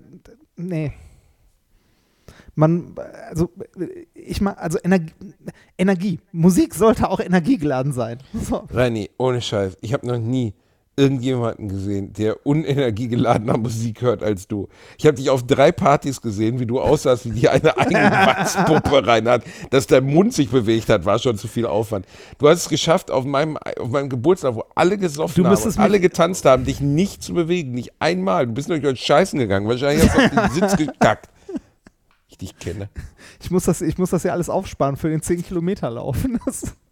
nee. Man, also, ich mag, also Energie, Energie. Musik sollte auch energiegeladen sein. So.
Reini, ohne Scheiß, ich habe noch nie irgendjemanden gesehen, der unenergiegeladener Musik hört als du. Ich habe dich auf drei Partys gesehen, wie du aussahst wie die eine eigene Wachspuppe, Reinhard. Dass dein Mund sich bewegt hat, war schon zu viel Aufwand. Du hast es geschafft, auf meinem, auf meinem Geburtstag, wo alle gesoffen
Du
haben und alle getanzt haben, dich nicht zu bewegen, nicht einmal. Du bist durch Scheißen gegangen. Wahrscheinlich hast du auf den Sitz gekackt. Ich dich kenne.
Ich muss, das, ich muss das ja alles aufsparen für den 10-Kilometer-Lauf.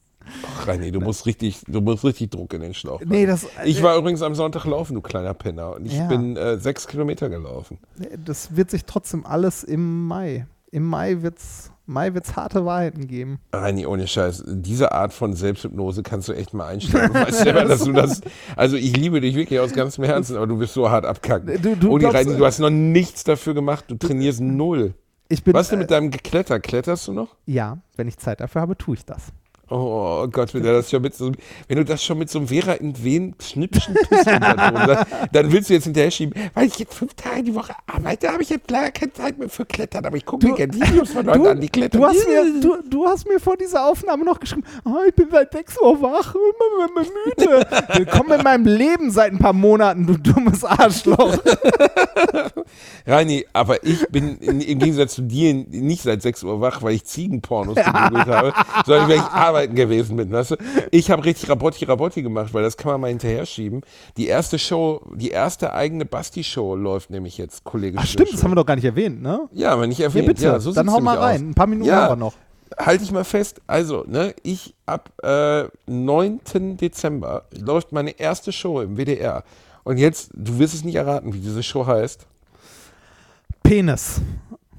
Ach, Reini, du musst richtig, du musst richtig Druck in den Schlauch.
nee, das,
Ich war übrigens am Sonntag laufen, du kleiner Penner. Und ich
Ja.
bin äh, sechs Kilometer gelaufen.
das wird sich trotzdem alles im Mai. Im Mai wird es Mai wird's harte Wahrheiten geben.
Reini, ohne Scheiß, diese Art von Selbsthypnose kannst du echt mal einstellen. Du weißt selber, dass du das. Also ich liebe dich wirklich aus ganzem Herzen, aber du bist so hart abkacken.
Du- du glaubst-
Reini, du hast noch nichts dafür gemacht, du trainierst null.
Ich bin,
Was denn
äh,
mit deinem Gekletter? Kletterst du noch?
Ja, wenn ich Zeit dafür habe, tue ich das.
Oh Gott, wenn, du das schon mit so, wenn du das schon mit so einem Vera in Wen Twist-Hinterton sagst, dann willst du jetzt hinterher schieben, weil ich jetzt fünf Tage die Woche arbeite, habe ich jetzt leider keine Zeit mehr für Klettern, aber ich gucke mir gerne Videos von Leuten an, die klettern.
du, hast mir, du, du hast mir vor dieser Aufnahme noch geschrieben, oh, ich bin seit 6 Uhr wach, müde. Willkommen in meinem Leben seit ein paar Monaten, du dummes Arschloch.
Reini, aber ich bin in, im Gegensatz zu dir nicht seit 6 Uhr wach, weil ich Ziegenpornos gegoogelt habe, sondern weil ich arbeiten gewesen bin. Weißt du? Ich habe richtig Rabotti Rabotti gemacht, weil das kann man mal hinterher schieben. Die erste Show, die erste eigene Basti-Show läuft nämlich jetzt, Kollege
Ach stimmt, das haben wir doch gar nicht erwähnt, ne?
Ja, aber nicht
Ja,
erwähnt.
bitte,
Ja, so
dann hau mal rein.
aus.
Ein paar Minuten
Ja.
haben wir noch.
Halte ich mal fest. Also, ne, ich ab äh, 9. Dezember läuft meine erste Show im WDR. Und jetzt, du wirst es nicht erraten, wie diese Show heißt.
Penis.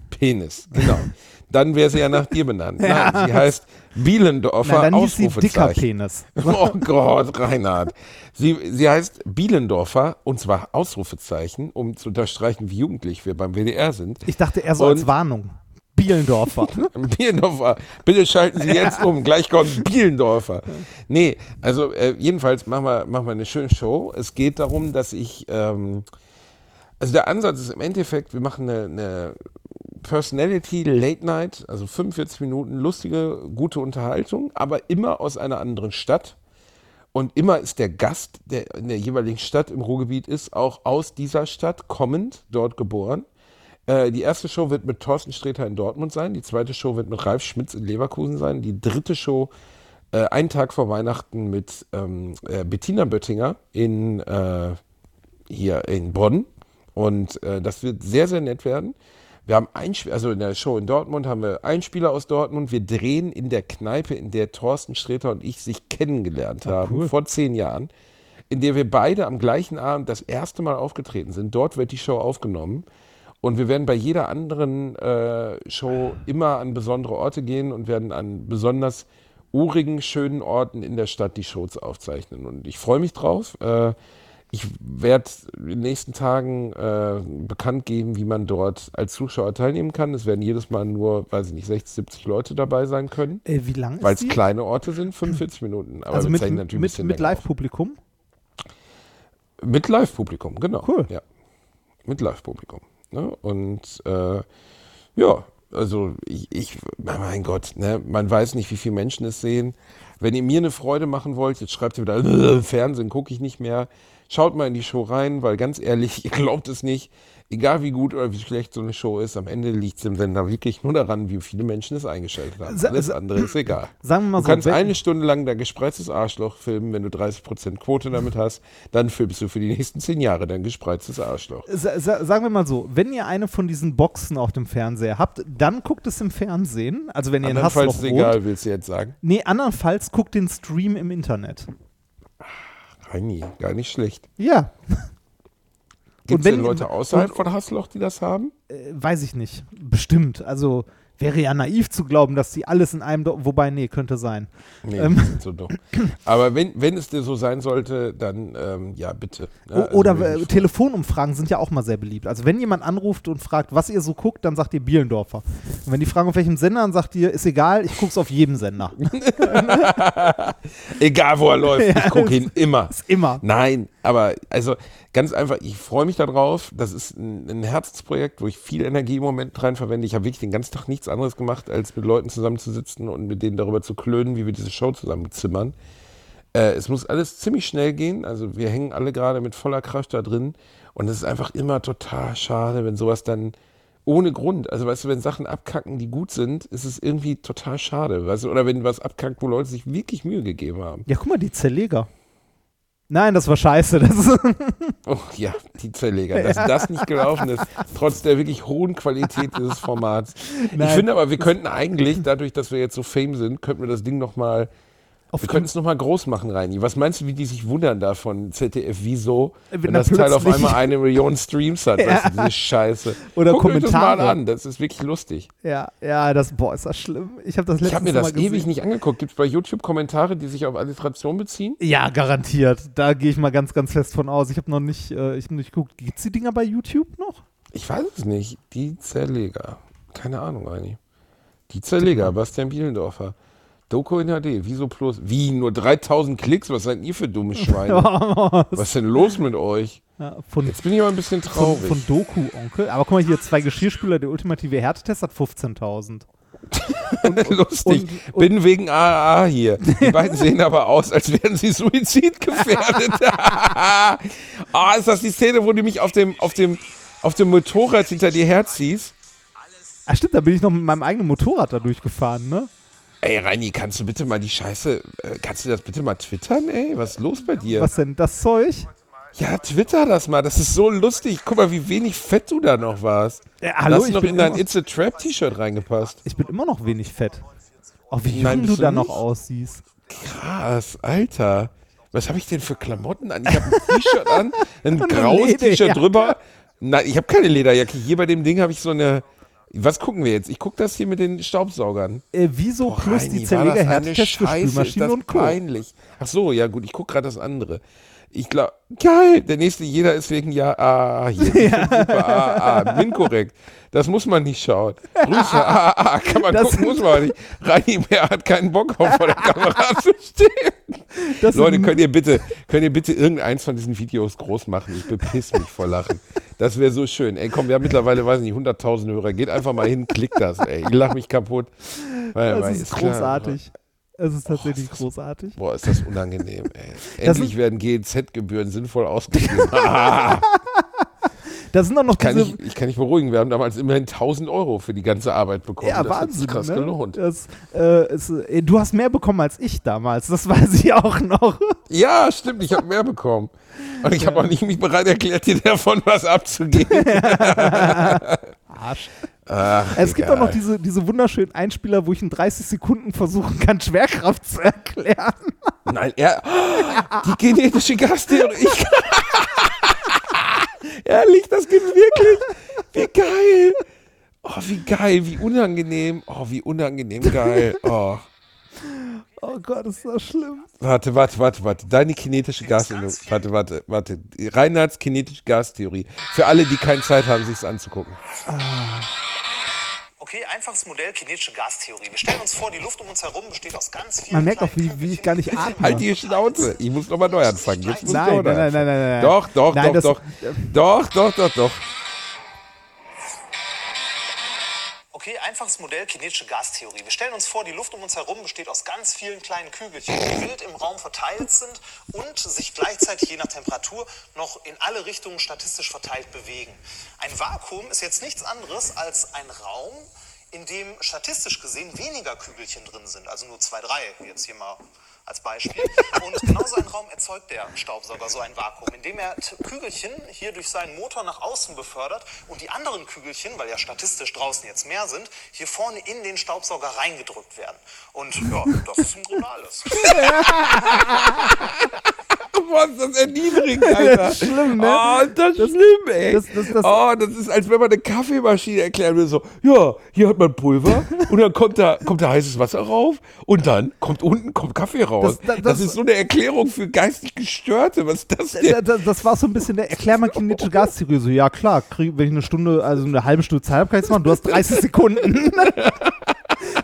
Penis, genau. Dann wäre sie ja nach dir benannt. Nein, sie heißt Bielendorfer
Nein, dann hieß sie dicker
Ausrufezeichen.
Penis.
Oh Gott, Reinhard. Sie, sie heißt Bielendorfer und zwar Ausrufezeichen, um zu unterstreichen, wie jugendlich wir beim WDR sind.
Ich dachte eher so
Und-
als Warnung. Bielendorfer.
Bielendorfer, bitte schalten Sie jetzt um, gleich kommt Bielendorfer. Nee, also äh, jedenfalls machen wir, machen wir eine schöne Show. Es geht darum, dass ich, ähm, also der Ansatz ist im Endeffekt, wir machen eine, eine Personality Late Night, also 45 Minuten lustige, gute Unterhaltung, aber immer aus einer anderen Stadt. Und immer ist der Gast, der in der jeweiligen Stadt im Ruhrgebiet ist, auch aus dieser Stadt kommend, dort geboren. Äh, die erste Show wird mit Thorsten Sträter in Dortmund sein. Die zweite Show wird mit Ralf Schmitz in Leverkusen sein. Die dritte Show äh, einen Tag vor Weihnachten mit ähm, äh, Bettina Böttinger in, äh, hier in Bonn. Und äh, das wird sehr, sehr nett werden. Wir haben ein Spiel, also in der Show in Dortmund haben wir einen Spieler aus Dortmund. Wir drehen in der Kneipe, in der Thorsten Sträter und ich sich kennengelernt haben, vor zehn Jahren, in der wir beide am gleichen Abend das erste Mal aufgetreten sind. Dort wird die Show aufgenommen. Und wir werden bei jeder anderen äh, Show immer an besondere Orte gehen und werden an besonders urigen, schönen Orten in der Stadt die Shows aufzeichnen. Und ich freue mich drauf. Äh, ich werde in den nächsten Tagen äh, bekannt geben, wie man dort als Zuschauer teilnehmen kann. Es werden jedes Mal nur, weiß ich nicht, 60, 70 Leute dabei sein können,
Äh, wie lang
weil es kleine Orte sind, 45 Minuten. Aber
also mit, mit, mit. Live-Publikum?
Mit Live-Publikum, genau.
Cool.
Ja. Mit Live-Publikum. Ne? Und äh, ja, also ich, ich, mein Gott, ne? man weiß nicht, wie viele Menschen es sehen. Wenn ihr mir eine Freude machen wollt, jetzt schreibt ihr wieder, "Äh, Fernsehen gucke ich nicht mehr. Schaut mal in die Show rein, weil ganz ehrlich, ihr glaubt es nicht. Egal wie gut oder wie schlecht so eine Show ist, am Ende liegt es im Sender wirklich nur daran, wie viele Menschen es eingeschaltet haben.
Sa-
Alles andere ist egal.
Sagen wir mal
Du
so,
kannst eine Stunde lang dein gespreiztes Arschloch filmen, wenn du 30% Quote damit hast, dann filmst du für die nächsten 10 Jahre dein gespreiztes Arschloch.
Sa sa sagen wir mal so, wenn ihr eine von diesen Boxen auf dem Fernseher habt, dann guckt es im Fernsehen. Also wenn ihr in
Andernfalls
Hassloch
ist
wohnt.
egal, willst du jetzt sagen?
Nee, andernfalls guckt den Stream im Internet.
Reini, gar nicht schlecht.
Ja,
Gibt es denn Leute außerhalb
und-
von Hassloch, die das haben?
äh, weiß ich nicht. Bestimmt. Also wäre ja naiv zu glauben, dass die alles in einem, wobei, nee, könnte sein.
Nee,
Ähm.
sind so dumm. Aber wenn, wenn es dir so sein sollte, dann ähm, ja, bitte. Ja, also
Oder äh, Telefonumfragen sind ja auch mal sehr beliebt. Also wenn jemand anruft und fragt, was ihr so guckt, dann sagt ihr Bielendorfer. Und wenn die fragen, auf welchem Sender, dann sagt ihr, ist egal, ich guck's auf jedem Sender.
Egal wo er läuft, ich gucke ihn immer.
Ist immer.
Nein, aber also ganz einfach, ich freue mich darauf. Das ist ein, ein Herzensprojekt, wo ich viel Energie im Moment rein verwende. Ich habe wirklich den ganzen Tag nichts anderes gemacht, als mit Leuten zusammenzusitzen und mit denen darüber zu klönen, wie wir diese Show zusammenzimmern. Äh, es muss alles ziemlich schnell gehen. Also wir hängen alle gerade mit voller Kraft da drin. Und es ist einfach immer total schade, wenn sowas dann ohne Grund, also weißt du, wenn Sachen abkacken, die gut sind, ist es irgendwie total schade. Weißt du, oder wenn was abkackt, wo Leute sich wirklich Mühe gegeben haben.
Ja, guck mal, die Zerleger. Nein, das war scheiße. Das
Oh ja, die Zerleger, dass das nicht gelaufen ist, trotz der wirklich hohen Qualität dieses Formats.
Nein.
Ich finde aber, wir könnten eigentlich, dadurch, dass wir jetzt so fame sind, könnten wir das Ding nochmal,
auf
wir könnten es nochmal groß machen, Reini. Was meinst du, wie die sich wundern da von ZDF, wieso,
Wenn
wenn
da
das Teil auf einmal eine Million Streams hat, weißt du, diese Scheiße.
Oder
Guckt euch das mal
Kommentare.
an, das ist wirklich lustig.
Ja, ja, das, boah, ist das schlimm. Ich habe das letztens
Ich habe mir das ewig nicht angeguckt. Gibt es bei YouTube Kommentare, die sich auf Alliteration beziehen?
Ja, garantiert. Da gehe ich mal ganz, ganz fest von aus. Ich habe noch nicht, äh, ich hab nicht geguckt. Gibt's die Dinger bei YouTube noch?
Ich weiß es nicht. Die Zerleger. Keine Ahnung, Reini. Die Zerleger, Bastian Bielendorfer. Doku in HD, Wieso Plus? Wie, nur 3000 Klicks? Was seid ihr für dumme Schweine? Was ist denn los mit euch?
Ja, von,
Jetzt bin ich aber ein bisschen
von,
traurig.
von Doku, Onkel. Aber guck mal hier, zwei Geschirrspüler, der ultimative Härtetest hat 15.000.
Lustig.
und- und-
bin wegen AAA hier. Die beiden sehen aber aus, als wären sie suizidgefährdet. Ah, ist das die Szene, wo du mich auf dem, auf dem, auf dem Motorrad hinter dir herziehst?
Ah, stimmt, da bin ich noch mit meinem eigenen Motorrad da durchgefahren, ne?
Ey, Reini, kannst du bitte mal die Scheiße, äh, kannst du das bitte mal twittern, ey? Was ist los bei dir?
Was denn, das Zeug?
Ja, twitter das mal, das ist so lustig. Guck mal, wie wenig fett du da noch warst. Du
hallo,
hast
ich
noch in dein It's a Trap T-Shirt reingepasst.
ich bin immer noch wenig fett. Auch wie
Nein,
jung du
du
da noch aussiehst.
Krass, Alter. Was habe ich denn für Klamotten an? Ich habe ein T-Shirt an, ein graues. T-Shirt drüber. Nein, ich habe keine Lederjacke. Hier bei dem Ding habe ich so eine. Was gucken wir jetzt? Ich gucke das hier mit den Staubsaugern.
Äh, wieso
Boah,
plus
Reini,
die Zerleger Härtetest für
Scheiße, ist
Spülmaschine
das
und Co.
peinlich. Ach so, ja gut, ich gucke gerade das andere. Ich glaube, geil, der nächste jeder ist wegen ja, ah, hier, ich find super, ah, ah, bin korrekt. Das muss man nicht schauen. Grüße, ah, ah, kann man
Das
gucken, muss man aber nicht. Reini Bär hat keinen Bock auf vor der Kamera zu stehen.
Das
Leute, könnt ihr bitte, könnt ihr bitte irgendeins von diesen Videos groß machen? Ich bepiss mich vor Lachen. Das wäre so schön. Ey, komm, wir haben mittlerweile, weiß nicht, 100.000 Hörer. Geht einfach mal hin, klickt das, ey. Ich lach mich kaputt. Weil,
Das
weil
ist
klar.
großartig. Es ist tatsächlich großartig.
Boah, ist das unangenehm, ey.
Das
Endlich
ist-
werden GEZ-Gebühren sinnvoll ausgegeben.
Da sind auch noch
kann
diese.
ich, ich kann nicht beruhigen, wir haben damals immerhin 1000 Euro für die ganze Arbeit bekommen.
ja,
das
Wahnsinn.
krass
ne?
gelohnt.
Das, äh, ist, äh, du hast mehr bekommen als ich damals, das weiß ich auch noch.
Ja, stimmt, ich habe mehr bekommen. Und ich habe auch nicht mich bereit erklärt, dir davon was abzugeben.
Arsch.
Ach,
Es gibt
egal.
auch noch diese, diese wunderschönen Einspieler, wo ich in 30 Sekunden versuchen kann, Schwerkraft zu erklären.
Nein, er. Die genetische Gastheorie. Ich, Ehrlich, das gibt's wirklich. Wie geil. Oh, wie geil, wie unangenehm. Oh, wie unangenehm geil. Oh.
Oh Gott, ist das schlimm.
Warte, warte, warte, warte. Deine kinetische Gastheorie. Warte, warte, warte. Reinhards kinetische Gastheorie. Für alle, die keine Zeit haben, sich es anzugucken.
Okay, einfaches Modell kinetische Gastheorie. Wir stellen uns vor, die Luft um uns herum besteht aus ganz vielen
Man merkt auch, wie, wie ich gar nicht atme.
Halt die Schnauze. Ich muss nochmal neu anfangen. Jetzt muss
Nein, nein, nein, nein, nein, nein.
Doch, doch,
Nein,
doch, doch. Doch, doch, doch, doch.
Okay, einfaches Modell kinetische Gastheorie. Wir stellen uns vor, die Luft um uns herum besteht aus ganz vielen kleinen Kügelchen, die wild im Raum verteilt sind und sich gleichzeitig je nach Temperatur noch in alle Richtungen statistisch verteilt bewegen. Ein Vakuum ist jetzt nichts anderes als ein Raum, in dem statistisch gesehen weniger Kügelchen drin sind, also nur zwei, drei, wie jetzt hier mal als Beispiel. Und genau so einen Raum erzeugt der Staubsauger, so ein Vakuum, indem er Kügelchen hier durch seinen Motor nach außen befördert und die anderen Kügelchen, weil ja statistisch draußen jetzt mehr sind, hier vorne in den Staubsauger reingedrückt werden. Und ja, das ist im Grunde alles.
Boah, ist das erniedrigend, Alter.
Schlimm, ne?
Oh, das ist schlimm, ey.
Das- das- das-
oh, das ist, als wenn man eine Kaffeemaschine erklären würde. So, ja, hier hat man Pulver und dann kommt da, kommt da heißes Wasser rauf und dann kommt unten kommt Kaffee raus.
Das- das-
Das,
das-
ist so eine Erklärung für geistig Gestörte. Was ist das
Da-
denn?
da- Das war so ein bisschen der Erklär mal kinetische Gastheorie. So, ja klar, krieg, wenn ich eine Stunde, also eine halbe Stunde Zeit habe, kann ich es machen. Du hast 30 Sekunden.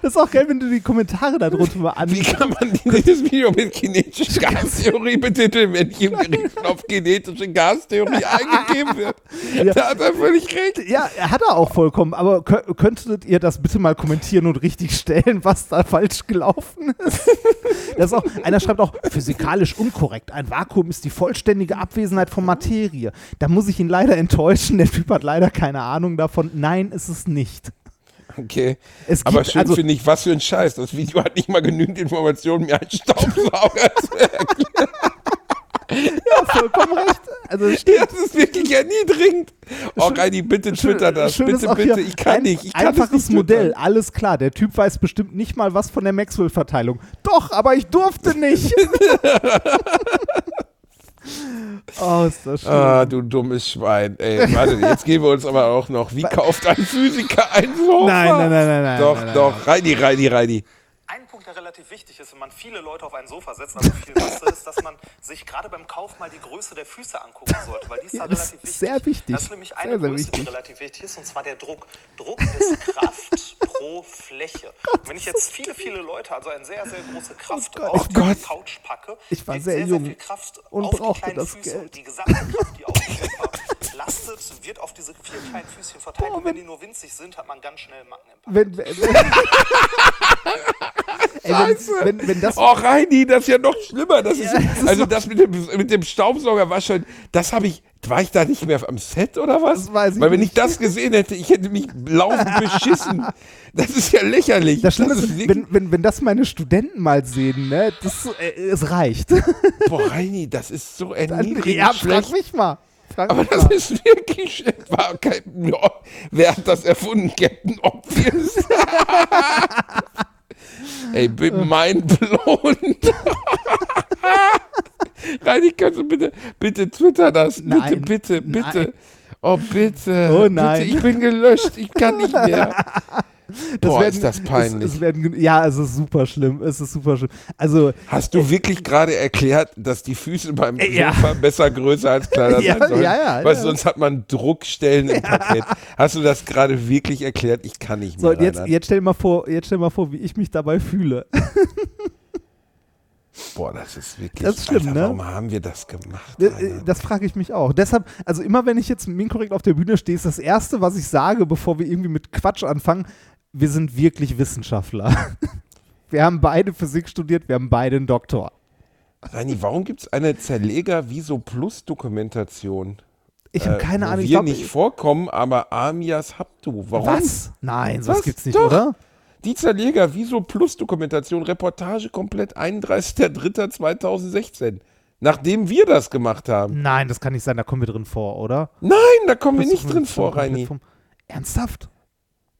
Das ist auch geil, wenn du die Kommentare da drunter mal an.
Wie kann man dieses Video mit kinetischer Gastheorie betiteln, wenn hier im Gerichtshof kinetische Gastheorie eingegeben wird? Da hat er völlig recht.
Ja, er hat er auch vollkommen, aber kö- könntet ihr das bitte mal kommentieren und richtig stellen, was da falsch gelaufen ist? Das ist auch, einer schreibt auch, physikalisch unkorrekt. Ein Vakuum ist die vollständige Abwesenheit von Materie. Da muss ich ihn leider enttäuschen. Der Typ hat leider keine Ahnung davon. Nein, ist es nicht.
Okay.
Es
Aber
gibt-
schön
also-
finde ich, was für ein Scheiß. Das Video hat nicht mal genügend Informationen, mir einen Staubsauger zu erklären.
Ja, vollkommen recht. Also steht
Das ist wirklich erniedrigend. Oh, Reini, bitte twitter das.
Schön
Bitte,
auch
bitte. Ich kann
ein,
nicht. Ich kann
einfaches Modell,
twittern.
alles klar. Der Typ weiß bestimmt nicht mal was von der Maxwell-Verteilung. Doch, aber ich durfte nicht. oh, ist das schön.
Ah, du dummes Schwein. Ey, warte, jetzt geben wir uns aber auch noch. Wie kauft ein Physiker ein Sofa?
Nein, nein, nein, nein, nein,
Doch,
nein, nein,
doch. Reini, Reini, Reini.
Ein Punkt, der relativ wichtig ist, wenn man viele Leute auf ein Sofa setzt, also viel Masse, ist, dass man sich gerade beim Kauf mal die Größe der Füße angucken sollte, weil die ist
Ja,
da
das
relativ
ist
wichtig.
sehr wichtig.
Das ist nämlich eine
Sehr, sehr
Größe, die
wichtig.
relativ wichtig ist, und zwar der Druck. Druck ist Kraft pro Fläche. Und wenn ich jetzt viele, viele Leute, also eine sehr, sehr große Kraft
Gott,
auf
oh
die
Gott.
Couch packe,
Ich war sehr
sehr,
jung
viel Kraft
und
auf die
brauchte
kleinen
das
Füße
Geld.
und die gesamte Kraft, die auf dem Sofa lastet, wird auf diese vier kleinen Füßchen verteilt.
Oh,
und wenn
wenn-
die nur winzig sind, hat man ganz schnell Macken im Pack.
Wenn, wenn, Ey, wenn, wenn, wenn das.
Oh, Reini, das ist ja noch schlimmer. Das ist, also das mit dem, mit dem Staubsauger war schon, das habe ich, war ich da nicht mehr am Set oder was?
Das weiß ich
Weil wenn
nicht.
ich das gesehen hätte, ich hätte mich laufend beschissen. Das ist ja lächerlich.
Das Schlimme ist, wenn, wenn, wenn das meine Studenten mal sehen, ne, das, äh, es reicht.
Boah, Reini, das ist so erniedrigend
ja, frag mich mal. Frag
Aber das
mal.
ist wirklich schlecht. War kein, ja, wer hat das erfunden? Captain Obvious. Ey, mein blown. Reini, kannst du bitte, bitte twitter das. Bitte,
Nein,
bitte, bitte.
nein.
Oh, bitte.
Oh, nein.
Bitte, ich bin gelöscht. Ich kann nicht mehr. Boah,
werden-
ist das peinlich.
Es, es werden, ja, es ist super schlimm. Es ist super schlimm. Also,
Hast du wirklich gerade erklärt, dass die Füße beim
Äh, ja.
Sofa besser größer als kleiner
Ja,
sein sollen?
ja, ja,
Weil
ja.
sonst hat man Druckstellen im Parkett. Hast du das gerade wirklich erklärt? Ich kann nicht
so,
mehr.
jetzt,
Reinhard.
jetzt, stell mal vor, jetzt stell mal vor, wie ich mich dabei fühle.
Boah, das ist wirklich.
Das ist schlimm,
Alter,
ne?
Warum haben wir das gemacht?
Das? Äh, das frage ich mich auch. Deshalb, also immer wenn ich jetzt Minkorrekt auf der Bühne stehe, ist das Erste, was ich sage, bevor wir irgendwie mit Quatsch anfangen, wir sind wirklich Wissenschaftler. Wir haben beide Physik studiert, wir haben beide einen Doktor.
Reini, warum gibt es eine Zerleger Viso Plus Dokumentation?
Ich habe
Äh,
keine
wo
Ahnung. Ich
Wir
glaub,
nicht vorkommen, aber Amias Haptu. Warum?
was? Nein, sowas
Was?
gibt's nicht,
Doch.
oder?
Die Zerleger Viso Plus Dokumentation, Reportage komplett 31.03.2016. Nachdem wir das gemacht haben.
Nein, das kann nicht sein, da kommen wir drin vor, oder?
Nein, da kommen wir nicht drin vor, Reini.
vom- Ernsthaft?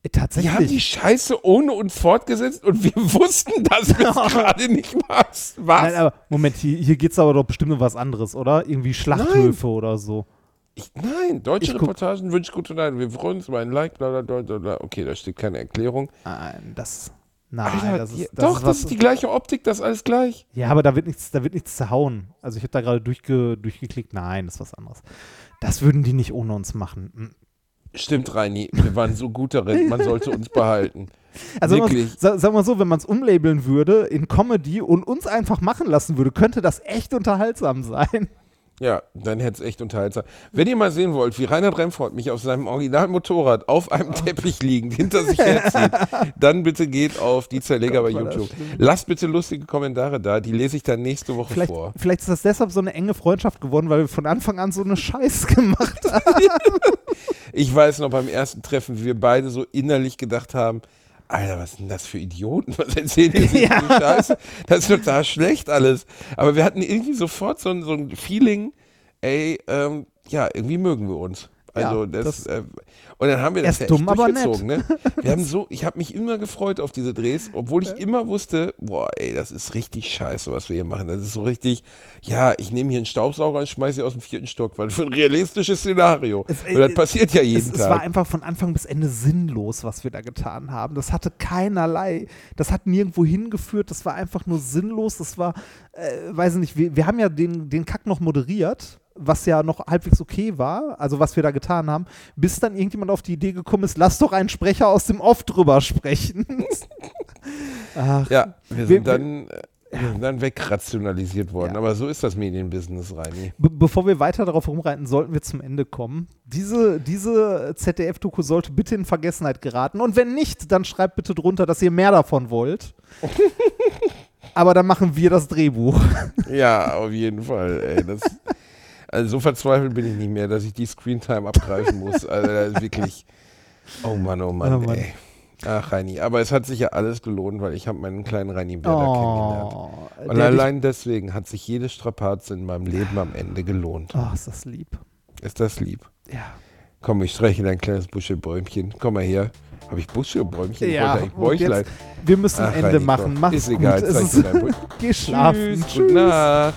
Äh,
Die haben die
Tatsächlich?
Scheiße ohne uns fortgesetzt und wir wussten, dass wir es gerade nicht was. Was?
Nein, aber Moment, hier, hier geht es aber doch bestimmt um was anderes, oder? Irgendwie Schlachthöfe oder so.
Ich, nein, deutsche
Ich
Reportagen wünsche ich gute Nacht. Wir freuen uns über ein Like, bla, bla, bla, bla. Okay, da steht keine Erklärung.
Nein, das. Nein,
Alter,
das ist, das
doch,
ist
das ist die gleiche Optik, das ist alles gleich.
Ja, aber da wird nichts, da wird nichts zerhauen. Also ich habe da gerade durchge, durchgeklickt. Nein, das ist was anderes. Das würden die nicht ohne uns machen.
Stimmt, Reini, wir waren so gut darin, man sollte uns behalten.
Also sagen wir
Wirklich.
wir so, wenn man es umlabeln würde in Comedy und uns einfach machen lassen würde, könnte das echt unterhaltsam sein.
Ja, dann hätte es echt unterhaltsam. Wenn ihr mal sehen wollt, wie Reinhard Remford mich auf seinem Originalmotorrad auf einem Teppich liegend hinter sich herzieht, dann bitte geht auf die Zerleger bei YouTube. Lasst bitte lustige Kommentare da, die lese ich dann nächste Woche
Vielleicht,
vor.
vielleicht ist das deshalb so eine enge Freundschaft geworden, weil wir von Anfang an so eine Scheiß gemacht haben.
Ich weiß noch beim ersten Treffen, wie wir beide so innerlich gedacht haben, Alter, was sind das für Idioten? Was erzählen die sich für Scheiße? Das ist total schlecht alles. Aber wir hatten irgendwie sofort so ein, so ein Feeling, ey, ähm, ja, irgendwie mögen wir uns. Also
Ja,
das,
das-
äh, und dann haben wir das ja
dumm,
echt durchgezogen, ne? Wir haben so, ich habe mich immer gefreut auf diese Drehs, obwohl ich immer wusste, boah, ey, das ist richtig scheiße, was wir hier machen. Das ist so richtig, ja, ich nehme hier einen Staubsauger und schmeiße sie aus dem vierten Stock, weil für ein realistisches Szenario.
Es-
und das passiert ja jeden
es,
Tag.
es war einfach von Anfang bis Ende sinnlos, was wir da getan haben. Das hatte keinerlei, das hat nirgendwo hingeführt, das war einfach nur sinnlos. Das war, äh, weiß ich nicht, wir, wir haben ja den, den Kack noch moderiert, was ja noch halbwegs okay war, also was wir da getan haben, bis dann irgendjemand auf die Idee gekommen ist, lass doch einen Sprecher aus dem Off drüber sprechen. Ach,
Ja, wir
Wir-
sind dann, äh, wir sind dann wegrationalisiert worden. Aber so ist das Medienbusiness, Reini.
Be bevor wir weiter darauf rumreiten, sollten wir zum Ende kommen. Diese, diese ZDF-Doku sollte bitte in Vergessenheit geraten. Und wenn nicht, dann schreibt bitte drunter, dass ihr mehr davon wollt. Aber dann machen wir das Drehbuch.
Ja, auf jeden Fall. Ey, das, also so verzweifelt bin ich nicht mehr, dass ich die Screentime abgreifen muss. Also wirklich. Oh Mann, oh Mann,
Oh Mann.
ey. Ach, Reini. Aber es hat sich ja alles gelohnt, weil ich habe meinen kleinen Reini kennengelernt.
Oh,
Und
der dich-
allein deswegen hat sich jede Strapaze in meinem Leben am Ende gelohnt.
Oh, ist das lieb.
Ist das lieb?
Ja.
Komm, ich streiche dein kleines Buschelbäumchen. Komm mal her. Habe ich Buschelbäumchen? Ich
Ja, und
Bäuchlein.
jetzt, wir müssen
Ach,
Ende
Reini,
machen. Mach's
Ist egal,
gut.
Zeig
ist, geh schlafen.
Tschüss, gute Nacht.